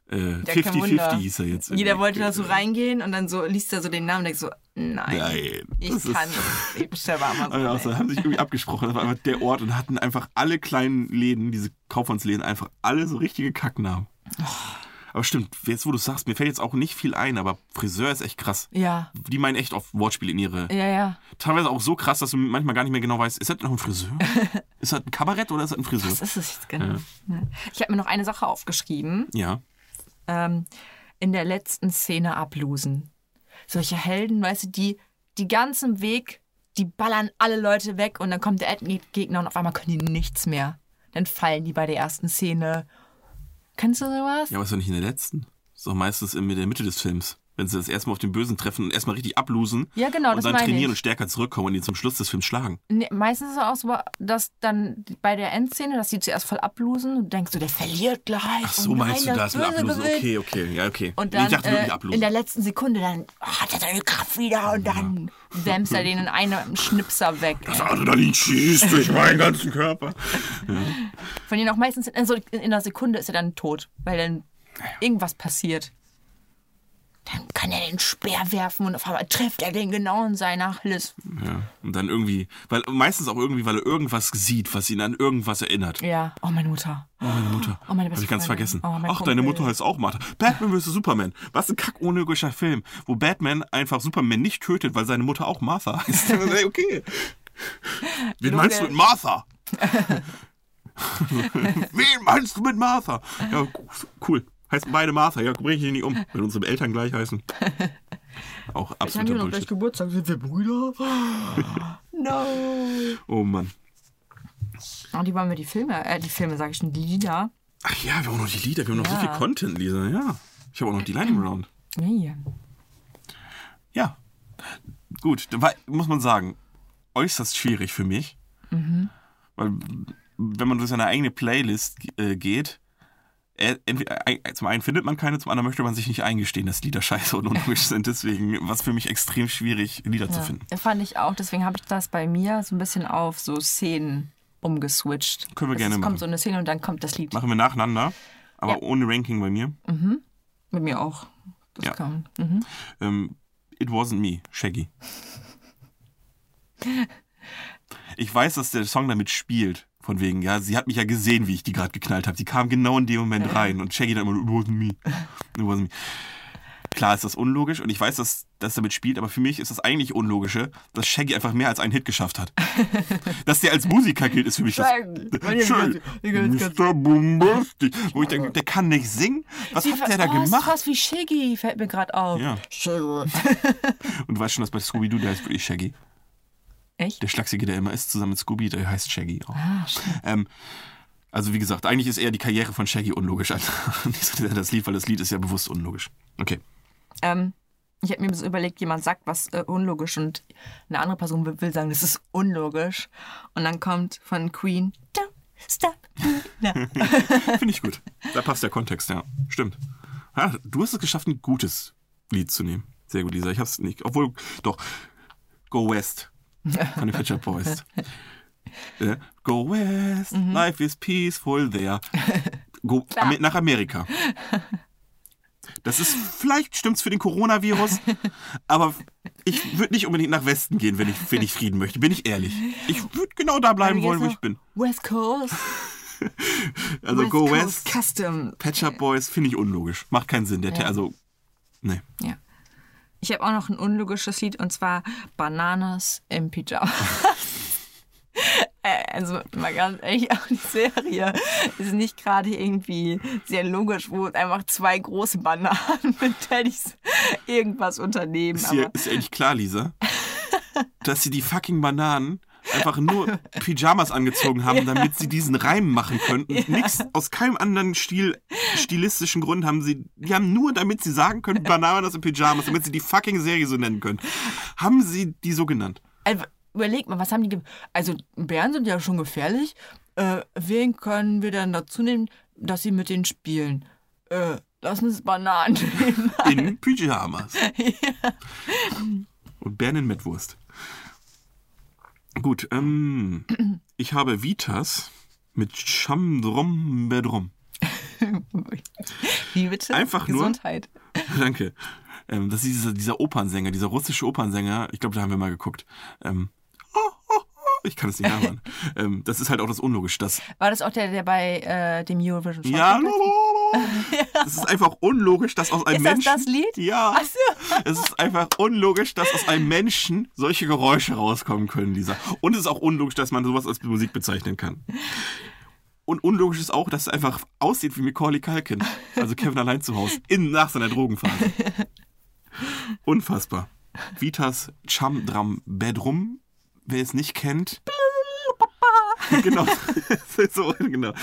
Äh, Ja, kein Wunder. 50-50 hieß er jetzt. Jeder irgendwie. wollte da so reingehen und dann so liest er so den Namen und denkt so, nein, Nein. ich kann nicht. Ich bestelle Amazon. Also, also, haben sich irgendwie abgesprochen. Das war einfach der Ort und hatten einfach alle kleinen Läden, diese Kaufmannsläden, einfach alle so richtige Kacknamen. Aber stimmt, jetzt wo du sagst, mir fällt jetzt auch nicht viel ein, aber Friseur ist echt krass. Ja, Die meinen echt oft Wortspiele in ihre. ja, ja. Teilweise auch so krass, dass du manchmal gar nicht mehr genau weißt, ist das noch ein Friseur? ist das ein Kabarett oder ist das ein Friseur? Was ist es jetzt genau? Ja. Ich habe mir noch eine Sache aufgeschrieben. Ja. Ähm, in der letzten Szene ablosen. Solche Helden, weißt du, die die ganzen Weg, die ballern alle Leute weg und dann kommt der Endgegner und auf einmal können die nichts mehr. Dann fallen die bei der ersten Szene. Kennst du sowas? Ja, aber ist doch nicht in der letzten. Ist doch meistens in der Mitte des Films. Wenn sie das erstmal auf den Bösen treffen und erstmal richtig ablosen. Ja, genau, Und das dann trainieren ich. und stärker zurückkommen und die zum Schluss des Films schlagen. Nee, meistens ist es auch so, dass dann bei der Endszene, dass die zuerst voll ablosen und du denkst so, der verliert gleich. Ach so, nein, meinst du das mit Böse Ablosen? gewinnt. Okay, okay, ja, okay. Und Nee, dann ich dachte wirklich äh, Ablosen. in der letzten Sekunde, dann oh, hat er seine Kraft wieder und dann wämst er den in einem Schnipser weg. Das Adrenalin schießt durch meinen ganzen Körper. Von denen auch meistens, also in einer Sekunde ist er dann tot, weil dann irgendwas passiert. Dann kann er den Speer werfen und auf einmal trifft er den genau in seiner Hals. Ja. Und dann irgendwie, weil meistens auch irgendwie, weil er irgendwas sieht, was ihn an irgendwas erinnert. Ja, oh meine Mutter. Oh, meine Mutter. Oh, meine Hab ich ganz vergessen. Oh, Ach, deine Kumpel. Mutter heißt auch Martha. Batman vs. Superman. Was ein kackunlogischer Film, wo Batman einfach Superman nicht tötet, weil seine Mutter auch Martha heißt. Okay. Wen meinst du mit Martha? Wen meinst du mit Martha? Ja, cool. Heißen beide Martha. Ja, bring ich die nicht um, wenn unsere Eltern gleich heißen. Auch absoluter Bullshit. Geburtstag. Sind wir Brüder? No. Oh Mann. Und die wollen wir die Filme, äh, die Filme, sag ich schon, die Lieder. Ach ja, wir haben noch die Lieder, wir haben noch so viel Content, Lisa, ja. Ich habe auch noch die Lightning Round. Nee. Ja. Gut, da war, muss man sagen, äußerst schwierig für mich. Weil, wenn man durch seine eigene Playlist äh, geht, zum einen findet man keine, zum anderen möchte man sich nicht eingestehen, dass Lieder scheiße und unlogisch sind. Deswegen war es für mich extrem schwierig, Lieder zu finden. Ja, fand ich auch. Deswegen habe ich das bei mir so ein bisschen auf so Szenen umgeswitcht. Können wir Es gerne kommt machen. so eine Szene und dann kommt das Lied. Machen wir nacheinander, aber Ja. ohne Ranking bei mir. Mit mir auch. Das Ja. kam. Mhm. Ähm, It Wasn't Me, Shaggy. Ich weiß, dass der Song damit spielt. Von wegen, ja, sie hat mich ja gesehen, wie ich die gerade geknallt habe. Die kam genau in dem Moment rein und Shaggy dann immer, it wasn't me. It wasn't me. Klar ist das unlogisch und ich weiß, dass das damit spielt, aber für mich ist das eigentlich Unlogische, dass Shaggy einfach mehr als einen Hit geschafft hat. dass der als Musiker gilt, ist für mich das. Schön. Mr. Bombastic. Wo ich denke, der kann nicht singen. Was Sie hat der da oh, gemacht? fast wie Shaggy, fällt mir gerade auf. Ja. Shaggy. Und du weißt schon, dass bei Scooby-Doo, der heißt wirklich Shaggy. Echt? Der Schlachsige, der immer ist, zusammen mit Scooby, der heißt Shaggy auch. Ah, stimmt. Ähm, also wie gesagt, eigentlich ist eher die Karriere von Shaggy unlogisch als das Lied, weil das Lied ist ja bewusst unlogisch. Okay. Ähm, ich habe mir so überlegt, jemand sagt was äh, unlogisch und eine andere Person will, will sagen, das ist unlogisch. Und dann kommt von Queen, don't stop. Ja. Finde ich gut. Da passt der Kontext, ja. Stimmt. Ja, du hast es geschafft, ein gutes Lied zu nehmen. Sehr gut, Lisa. Ich hab's nicht. Obwohl, doch. Go West. Von den Shop Boys. Ja. Go West, life is peaceful there. Go nach Amerika. Das ist, vielleicht stimmt's für den Coronavirus, aber ich würde nicht unbedingt nach Westen gehen, wenn ich, wenn ich Frieden möchte, bin ich ehrlich. Ich würde genau da bleiben wollen, wo ich bin. West Coast. Also West Go Coast West, Custom. Pet Shop Boys finde ich unlogisch. Macht keinen Sinn. Der, Ja. Also, nee. Ja. Ich habe auch noch ein unlogisches Lied und zwar Bananas im Pyjama. Äh, Also mal ganz ehrlich, auch die Serie ist nicht gerade irgendwie sehr logisch, wo einfach zwei große Bananen mit Teddys irgendwas unternehmen. Ist Aber ist eigentlich klar, Lisa, dass sie die fucking Bananen einfach nur Pyjamas angezogen haben, damit sie diesen Reim machen könnten. Nichts, aus keinem anderen Stil, stilistischen Grund haben sie, die haben nur, damit sie sagen können, Bananas in Pyjamas, damit sie die fucking Serie so nennen können, haben sie die so genannt. also, überleg mal, was haben die. Also Bären sind ja schon gefährlich. Äh, wen können wir dann dazu nehmen, dass sie mit denen spielen? Äh, lass uns Bananen nehmen. In Pyjamas. Und Bären in Mettwurst. Gut, ähm, ich habe Vitas mit Chamdrom Bedrom. Wie bitte? Einfach nur- Gesundheit. Danke. Ähm, das ist dieser, dieser Opernsänger, dieser russische Opernsänger. Ich glaube, da haben wir mal geguckt. Ähm, ich kann es nicht nachmachen. ähm, das ist halt auch das Unlogisch. Das, War das auch der, der bei äh, dem Eurovision Song ja, das ist einfach unlogisch, dass aus einem Ist das Menschen. das Lied? Ja. Ach so. Es ist einfach unlogisch, dass aus einem Menschen solche Geräusche rauskommen können, Lisa. Und es ist auch unlogisch, dass man sowas als Musik bezeichnen kann. Und unlogisch ist auch, dass es einfach aussieht wie Macaulay Culkin. Also Kevin allein zu Hause. In, nach seiner Drogenphase. Unfassbar. Vitas Chamdram Bedrum. Wer es nicht kennt. genau. so, genau.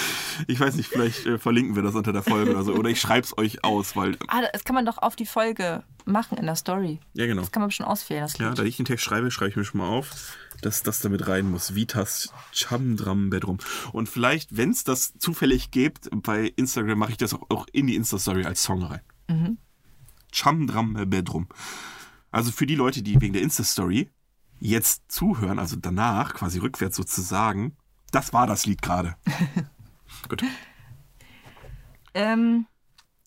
Ich weiß nicht, vielleicht äh, verlinken wir das unter der Folge oder so. Oder ich schreibe es euch aus, weil. Ah, das kann man doch auf die Folge machen in der Story. Ja, genau. Das kann man schon auswählen, das Ja, da ich den Text schreibe, schreibe ich mir schon mal auf, dass das damit rein muss. Vitas Chamdram Bedroom. Und vielleicht, wenn es das zufällig gibt, bei Instagram mache ich das auch, auch in die Insta-Story als Song rein. Chamdram Bedroom. Also für die Leute, die wegen der Insta-Story jetzt zuhören, also danach, quasi rückwärts sozusagen, das war das Lied gerade. Gut. Ähm,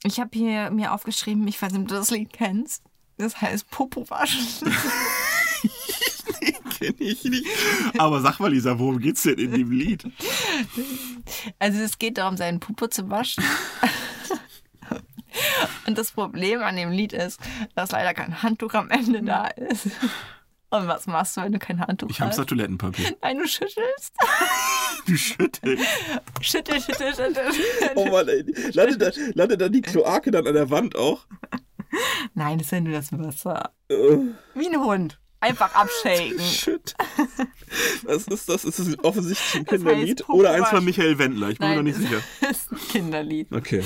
ich habe hier mir aufgeschrieben, ich weiß nicht, ob du das Lied kennst. Das heißt Popo waschen. Kenn ich nicht. Aber sag mal, Lisa, worum geht's denn in dem Lied? Also es geht darum, seinen Popo zu waschen. Und das Problem an dem Lied ist, dass leider kein Handtuch am Ende da ist. Und was machst du, wenn du kein Handtuch Ich hab's hast? da Toilettenpapier. Nein, du schüttelst. Du schüttelst. Schüttel, schüttel, schüttel. Oh Mann, ey. Landet da, landet da die Kloake dann an der Wand auch? Nein, das ist ja nur das Wasser. Äh, Wie ein Hund. Einfach abshaken. shit. Was ist das? Ist das offensichtlich ein Das heißt Kinderlied oder eins von. Michael Wendler? Ich bin mir noch nicht sicher. das ist ein Kinderlied. Okay.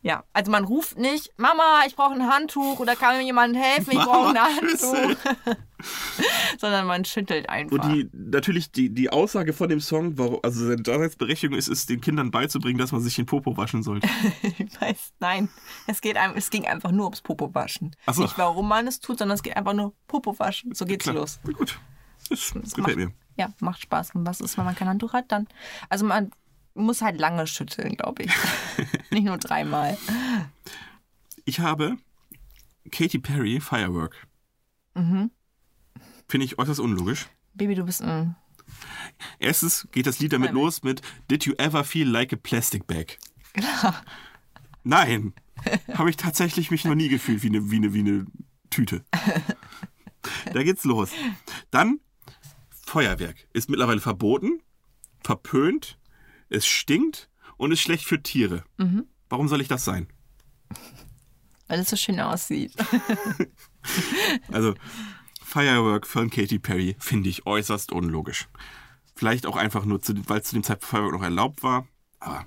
Ja, also man ruft nicht, Mama, ich brauche ein Handtuch oder kann mir jemand helfen, ich brauche ein. Handtuch. Sondern man schüttelt einfach. Und die, natürlich die, die Aussage von dem Song, warum, also seine Daseinsberechtigung ist es, den Kindern beizubringen, dass man sich den Popo waschen sollte. Ich weiß, nein, es, geht, es ging einfach nur ums Popo waschen. So. Nicht warum man es tut, sondern es geht einfach nur Popo waschen. So geht's Klar. los. Gut. Das, Das gefällt macht, mir. Ja, macht Spaß. Und was ist, wenn man kein Handtuch hat? Dann, also man muss halt lange schütteln, glaube ich. Nicht nur dreimal. Ich habe Katy Perry Firework. Mhm. Finde ich äußerst unlogisch. Baby, du bist ein. Erstens geht das Lied damit Nein. los mit Did you ever feel like a plastic bag? Nein. Habe ich tatsächlich mich noch nie gefühlt wie eine, wie eine, wie eine Tüte. Da geht's los. Dann Feuerwerk. Ist mittlerweile verboten, verpönt, es stinkt und ist schlecht für Tiere. Mhm. Warum soll ich das sein? Weil es so schön aussieht. Also, Firework von Katy Perry finde ich äußerst unlogisch. Vielleicht auch einfach nur, weil es zu dem Zeitpunkt Firework noch erlaubt war. Aber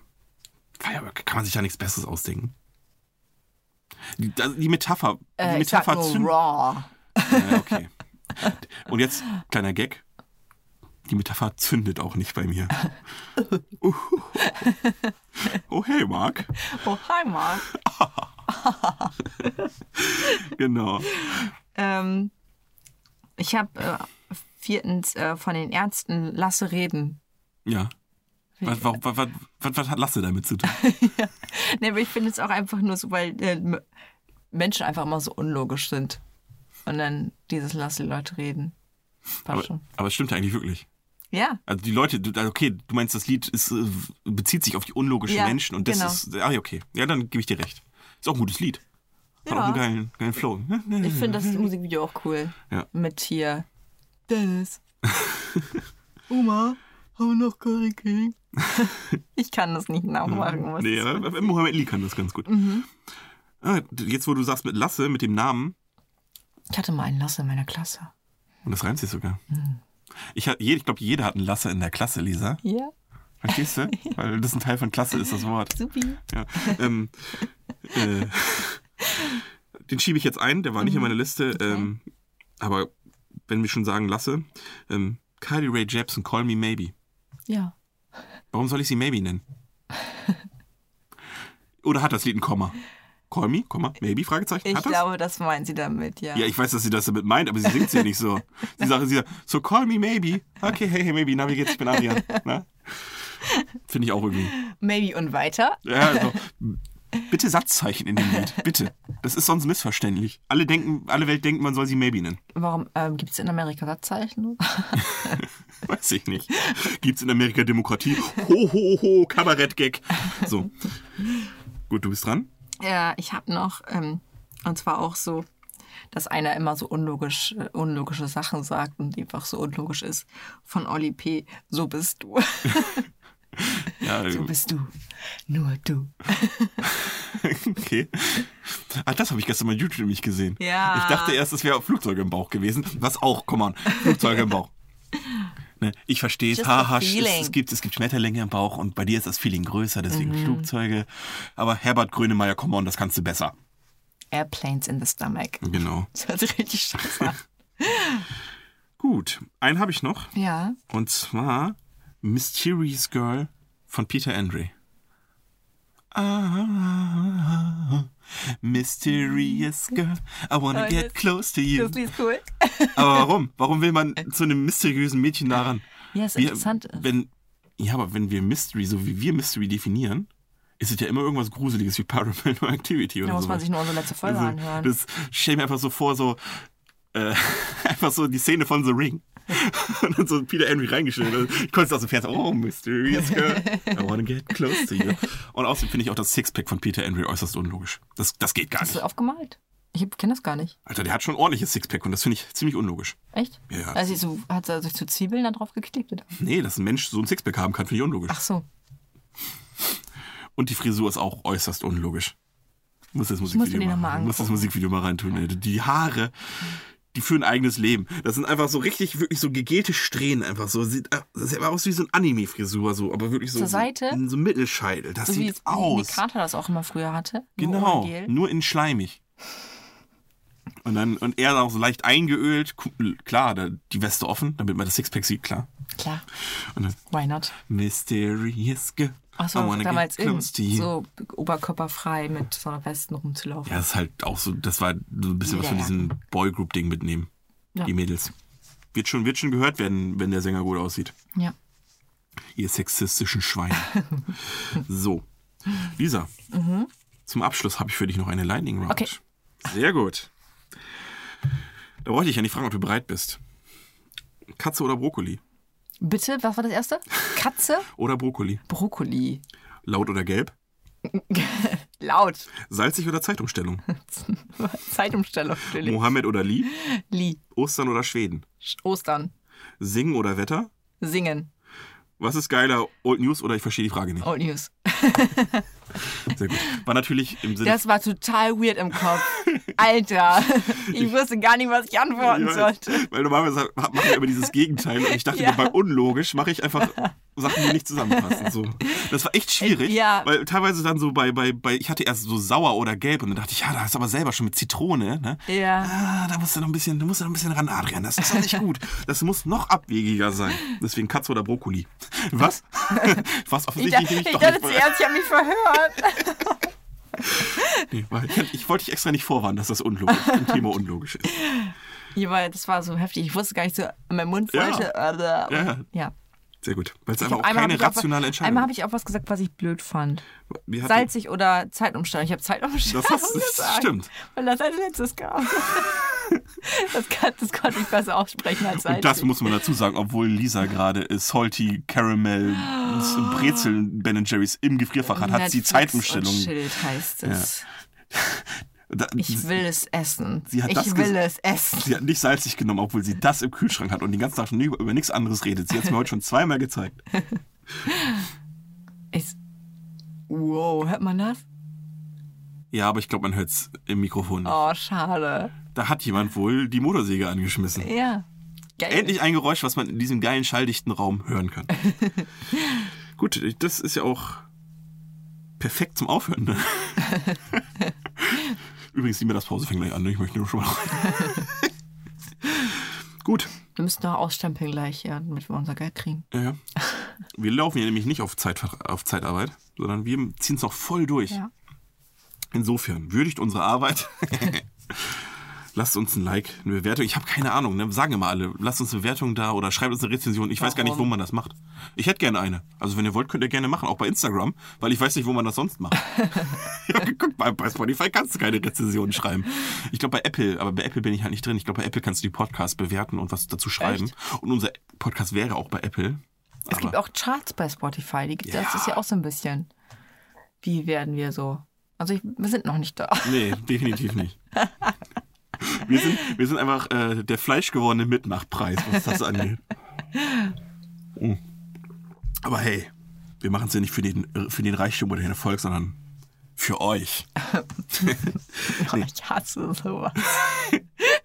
Firework kann man sich ja nichts Besseres ausdenken. Die, also die Metapher. Die Äh, ich sag Metapher nur raw. Ja, okay. Und jetzt, kleiner Gag. Die Metapher zündet auch nicht bei mir. Uh. Oh, hey, Marc. Oh, hi, Mark. Genau. Ähm, ich habe äh, viertens äh, von den Ärzten Lasse reden. Ja. Was, was, was, was, hat Lasse damit zu tun? Nee, aber ich finde es auch einfach nur so, weil äh, Menschen einfach immer so unlogisch sind. Und dann dieses Lasse Leute reden. Passt Aber, schon. aber es stimmt ja eigentlich wirklich. Ja, Also die Leute, du, also okay, du meinst, das Lied ist, äh, bezieht sich auf die unlogischen Ja, Menschen und das genau. ist, ah ja, okay. Ja, dann gebe ich dir recht. Ist auch ein gutes Lied. Hat Ja. auch einen geilen, geilen Flow. ich finde das Musikvideo auch cool. Ja. Mit hier Dennis. Oma, haben wir noch Curry King? ich kann das nicht nachmachen. Was Nee, aber Mohammed Ali kann das ganz gut. Mhm. Ah, jetzt, wo du sagst mit Lasse, mit dem Namen, ich hatte mal einen Lasse in meiner Klasse. und das reimt sich sogar. Mhm. Ich, ich glaube, jeder hat einen Lasse in der Klasse, Lisa. Ja, Verstehst du? Weil das ein Teil von Klasse ist, das Wort. supi. Ja. Ähm, äh, den schiebe ich jetzt ein, der war nicht in meiner Liste. Ähm, aber wenn wir schon sagen Lasse, ähm, Kylie Ray Jepsen, Call Me Maybe. Ja. Warum soll ich sie Maybe nennen? Oder hat das Lied ein Komma? Call me, Komma, maybe, Fragezeichen. Ich hat das? glaube, das meint sie damit, ja. Ja, ich weiß, dass sie das damit meint, aber sie singt ja nicht so. Sie sagt, sie sagt, so call me maybe. Okay, hey, hey, maybe, na, wie geht's? Ich bin Adrian. Na? Finde ich auch irgendwie. Maybe und weiter. Ja, also, bitte Satzzeichen in dem Lied. Bitte. Das ist sonst missverständlich. Alle denken, alle Welt denkt, man soll sie maybe nennen. Warum ähm, gibt es in Amerika Satzzeichen? Weiß ich nicht. Gibt's in Amerika Demokratie? Ho, ho, ho, Kabarett-Gag. So. Gut, du bist dran. Ja, ich habe noch, ähm, und zwar auch so, dass einer immer so unlogisch, äh, unlogische Sachen sagt und einfach so unlogisch ist. Von Oli P. So bist du. Ja, So bist du. Nur du. okay. Ah, das habe ich gestern mal YouTube nämlich gesehen. Ja. Ich dachte erst, es wäre Flugzeuge im Bauch gewesen. Was auch, come on. Flugzeuge im Bauch. Ne, ich verstehe es. Haha, es, gibt, es gibt Schmetterlinge im Bauch und bei dir ist das Feeling größer, deswegen Mhm. Flugzeuge. Aber Herbert Grönemeyer, come on, das kannst du besser. Airplanes in the stomach. Genau. Das hört sich richtig scheiße an. Gut, einen habe ich noch. Ja. Und zwar Mysterious Girl von Peter Andre. Ah, mysterious girl, I wanna Oh, get close to you. Das ist cool. Aber warum? Warum will man zu einem mysteriösen Mädchen nah ran? Ja, ist Wir- interessant. Wenn, ja, aber wenn wir Mystery, so wie wir Mystery definieren, ist es ja immer irgendwas Gruseliges wie Paranormal Activity oder Da muss so. man sich nur unsere letzte Folge Also, anhören. das stell mir einfach so vor, so äh, einfach so die Szene von The Ring. Und dann so Peter Henry reingestellt. Also, Ich konnte es aus dem Fernseher, oh, mysterious girl, I wanna get close to you. Und außerdem finde ich auch das Sixpack von Peter Henry äußerst unlogisch. Das, das geht gar Hast nicht. aufgemalt? Ich kenne das gar nicht. Alter, der hat schon ein ordentliches Sixpack und das finde ich ziemlich unlogisch. Echt? Ja. Also so, hat er sich so Zwiebeln da drauf geklebt? Oder? Nee, dass ein Mensch so ein Sixpack haben kann, finde ich unlogisch. Ach so. Und die Frisur ist auch äußerst unlogisch. Muss das Musikvideo mal mal, muss das. Musikvideo mal reintun. ey. Die Haare, die führen ein eigenes Leben. Das sind einfach so richtig, wirklich so gegelte Strähnen einfach so. Sieht, äh, das sieht aber aus wie so ein Anime-Frisur, so, aber wirklich so. Zur Seite? So, so ein Mittelscheitel. Das So wie, sieht wie aus. Carter das auch immer früher hatte. Genau, nur in schleimig. Und dann und er auch so leicht eingeölt, klar, die Weste offen, damit man das Sixpack sieht, klar. Klar. Und dann Why not? Mysterious Girl. Achso, damals in, so oberkörperfrei mit so einer Westen rumzulaufen. Ja, das ist halt auch so, das war so ein bisschen was von Ja. diesem Boygroup-Ding mitnehmen. Ja. Die Mädels. Wird schon, wird schon gehört werden, wenn der Sänger gut aussieht. Ja. Ihr sexistischen Schweine. so. Lisa, zum Abschluss habe ich für dich noch eine Lightning Round. Okay. Sehr gut. Da wollte ich ja nicht fragen, ob du bereit bist. Katze oder Brokkoli? Bitte, was war das erste? Katze? Oder Brokkoli? Brokkoli. Laut oder gelb? Laut. Salzig oder Zeitumstellung? Zeitumstellung natürlich. Mohammed oder Lee? Lie. Ostern oder Schweden? Ostern. Singen oder Wetter? Singen. Was ist geiler, Old News oder ich verstehe die Frage nicht? Old News. Sehr gut. War natürlich im Sinne. Das war total weird im Kopf. Alter. Ich wusste gar nicht, was ich antworten Ich weiß, sollte. Weil normalerweise mache ich immer dieses Gegenteil und ich dachte Ja. mir, bei unlogisch mache ich einfach Sachen, die nicht zusammenpassen. So. Das war echt schwierig, Ja. weil teilweise dann so bei, bei, bei, ich hatte erst so sauer oder gelb und dann dachte ich, ja, da ist aber selber schon mit Zitrone, ne? Ja. Ah, da musst du noch ein bisschen, da musst du noch ein bisschen ran, Adrian. Das ist doch nicht gut. Das muss noch abwegiger sein. Deswegen Katze oder Brokkoli. Was? Was Ich, offensichtlich dachte- nicht ich doch dachte zuerst, ich habe mich verhört. Nee, weil ich, wollte dich extra nicht vorwarnen, dass das unlogisch, ein Thema unlogisch ist. Ja, weil das war so heftig. Ich wusste gar nicht so, mein Mund Ja. wollte. äh, Ja. ja. Sehr gut. Weil es einfach auch einmal keine ich auch- rationale Entscheidung Einmal habe ich auch was gesagt, was ich blöd fand. Salzig oder Zeitumstellung. Ich habe Zeitumstellung Das, das gesagt. stimmt. Weil das als letztes kam. Das, kann, das konnte ich besser aussprechen als salzig. Und das muss man dazu sagen, obwohl Lisa gerade äh, Salty Caramel Brezeln Ben Jerry's im Gefrierfach hat, hat sie Zeitumstellung. Schild heißt es. Da- Ich will es essen. Sie hat ich das will es essen. Sie hat nicht salzig genommen, obwohl sie das im Kühlschrank hat und den ganzen Tag schon über, über nichts anderes redet. Sie hat es mir heute schon zweimal gezeigt. Ich, wow, hört man das? Ja, aber ich glaube, man hört es im Mikrofon. nicht. Oh, schade. Da hat jemand wohl die Motorsäge angeschmissen. Ja. Geil. Endlich ein Geräusch, was man in diesem geilen, schalldichten Raum hören kann. Gut, das ist ja auch perfekt zum Aufhören. Ne? Übrigens, die Mittagspause fängt gleich an. ne? Ich möchte nur schon mal. Gut, Wir müssen doch ausstempeln gleich, ja, damit wir unser Geld kriegen. ja, ja. Wir laufen hier nämlich nicht auf, Zeit, auf Zeitarbeit, sondern wir ziehen es noch voll durch. Ja. Insofern, würdigt unsere Arbeit. Lasst uns ein Like, eine Bewertung. Ich habe keine Ahnung, ne? sagen immer alle. Lasst uns eine Bewertung da oder schreibt uns eine Rezension. Ich weiß gar nicht, wo Warum? man das macht. Ich hätte gerne eine. Also wenn ihr wollt, könnt ihr gerne machen, auch bei Instagram, weil ich weiß nicht, wo man das sonst macht. ja, guck mal, bei Spotify kannst du keine Rezensionen schreiben. Ich glaube bei Apple, aber bei Apple bin ich halt nicht drin. Ich glaube bei Apple kannst du die Podcasts bewerten und was dazu schreiben. Und unser Podcast wäre auch bei Apple. Es gibt auch Charts bei Spotify. Die gibt, Das Ja. ist ja auch so ein bisschen. Wie werden wir so? Also ich, wir sind noch nicht da. Nee, definitiv nicht. Wir sind, wir sind einfach äh, der fleischgewordene Mitmachpreis, was das angeht. Mm. Aber hey, wir machen es ja nicht für den, für den Reichtum oder den Erfolg, sondern für euch. Ich hasse sowas.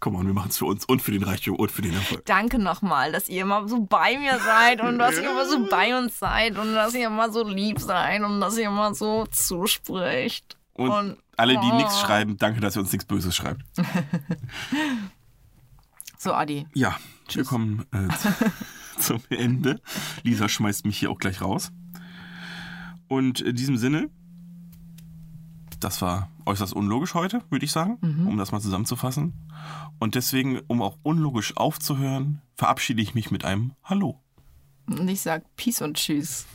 Komm on, wir machen es für uns und für den Reichtum und für den Erfolg. Danke nochmal, dass ihr immer so bei mir seid und dass ihr immer so bei uns seid und dass ihr immer so lieb seid und dass ihr immer so zuspricht. Und, Und- alle, die nichts Oh. schreiben, danke, dass ihr uns nichts Böses schreibt. So, Adi. Ja, wir kommen äh, zu, zum Ende. Lisa schmeißt mich hier auch gleich raus. Und in diesem Sinne, das war äußerst unlogisch heute, würde ich sagen, um das mal zusammenzufassen. Und deswegen, um auch unlogisch aufzuhören, verabschiede ich mich mit einem Hallo. Und ich sag Peace und Tschüss.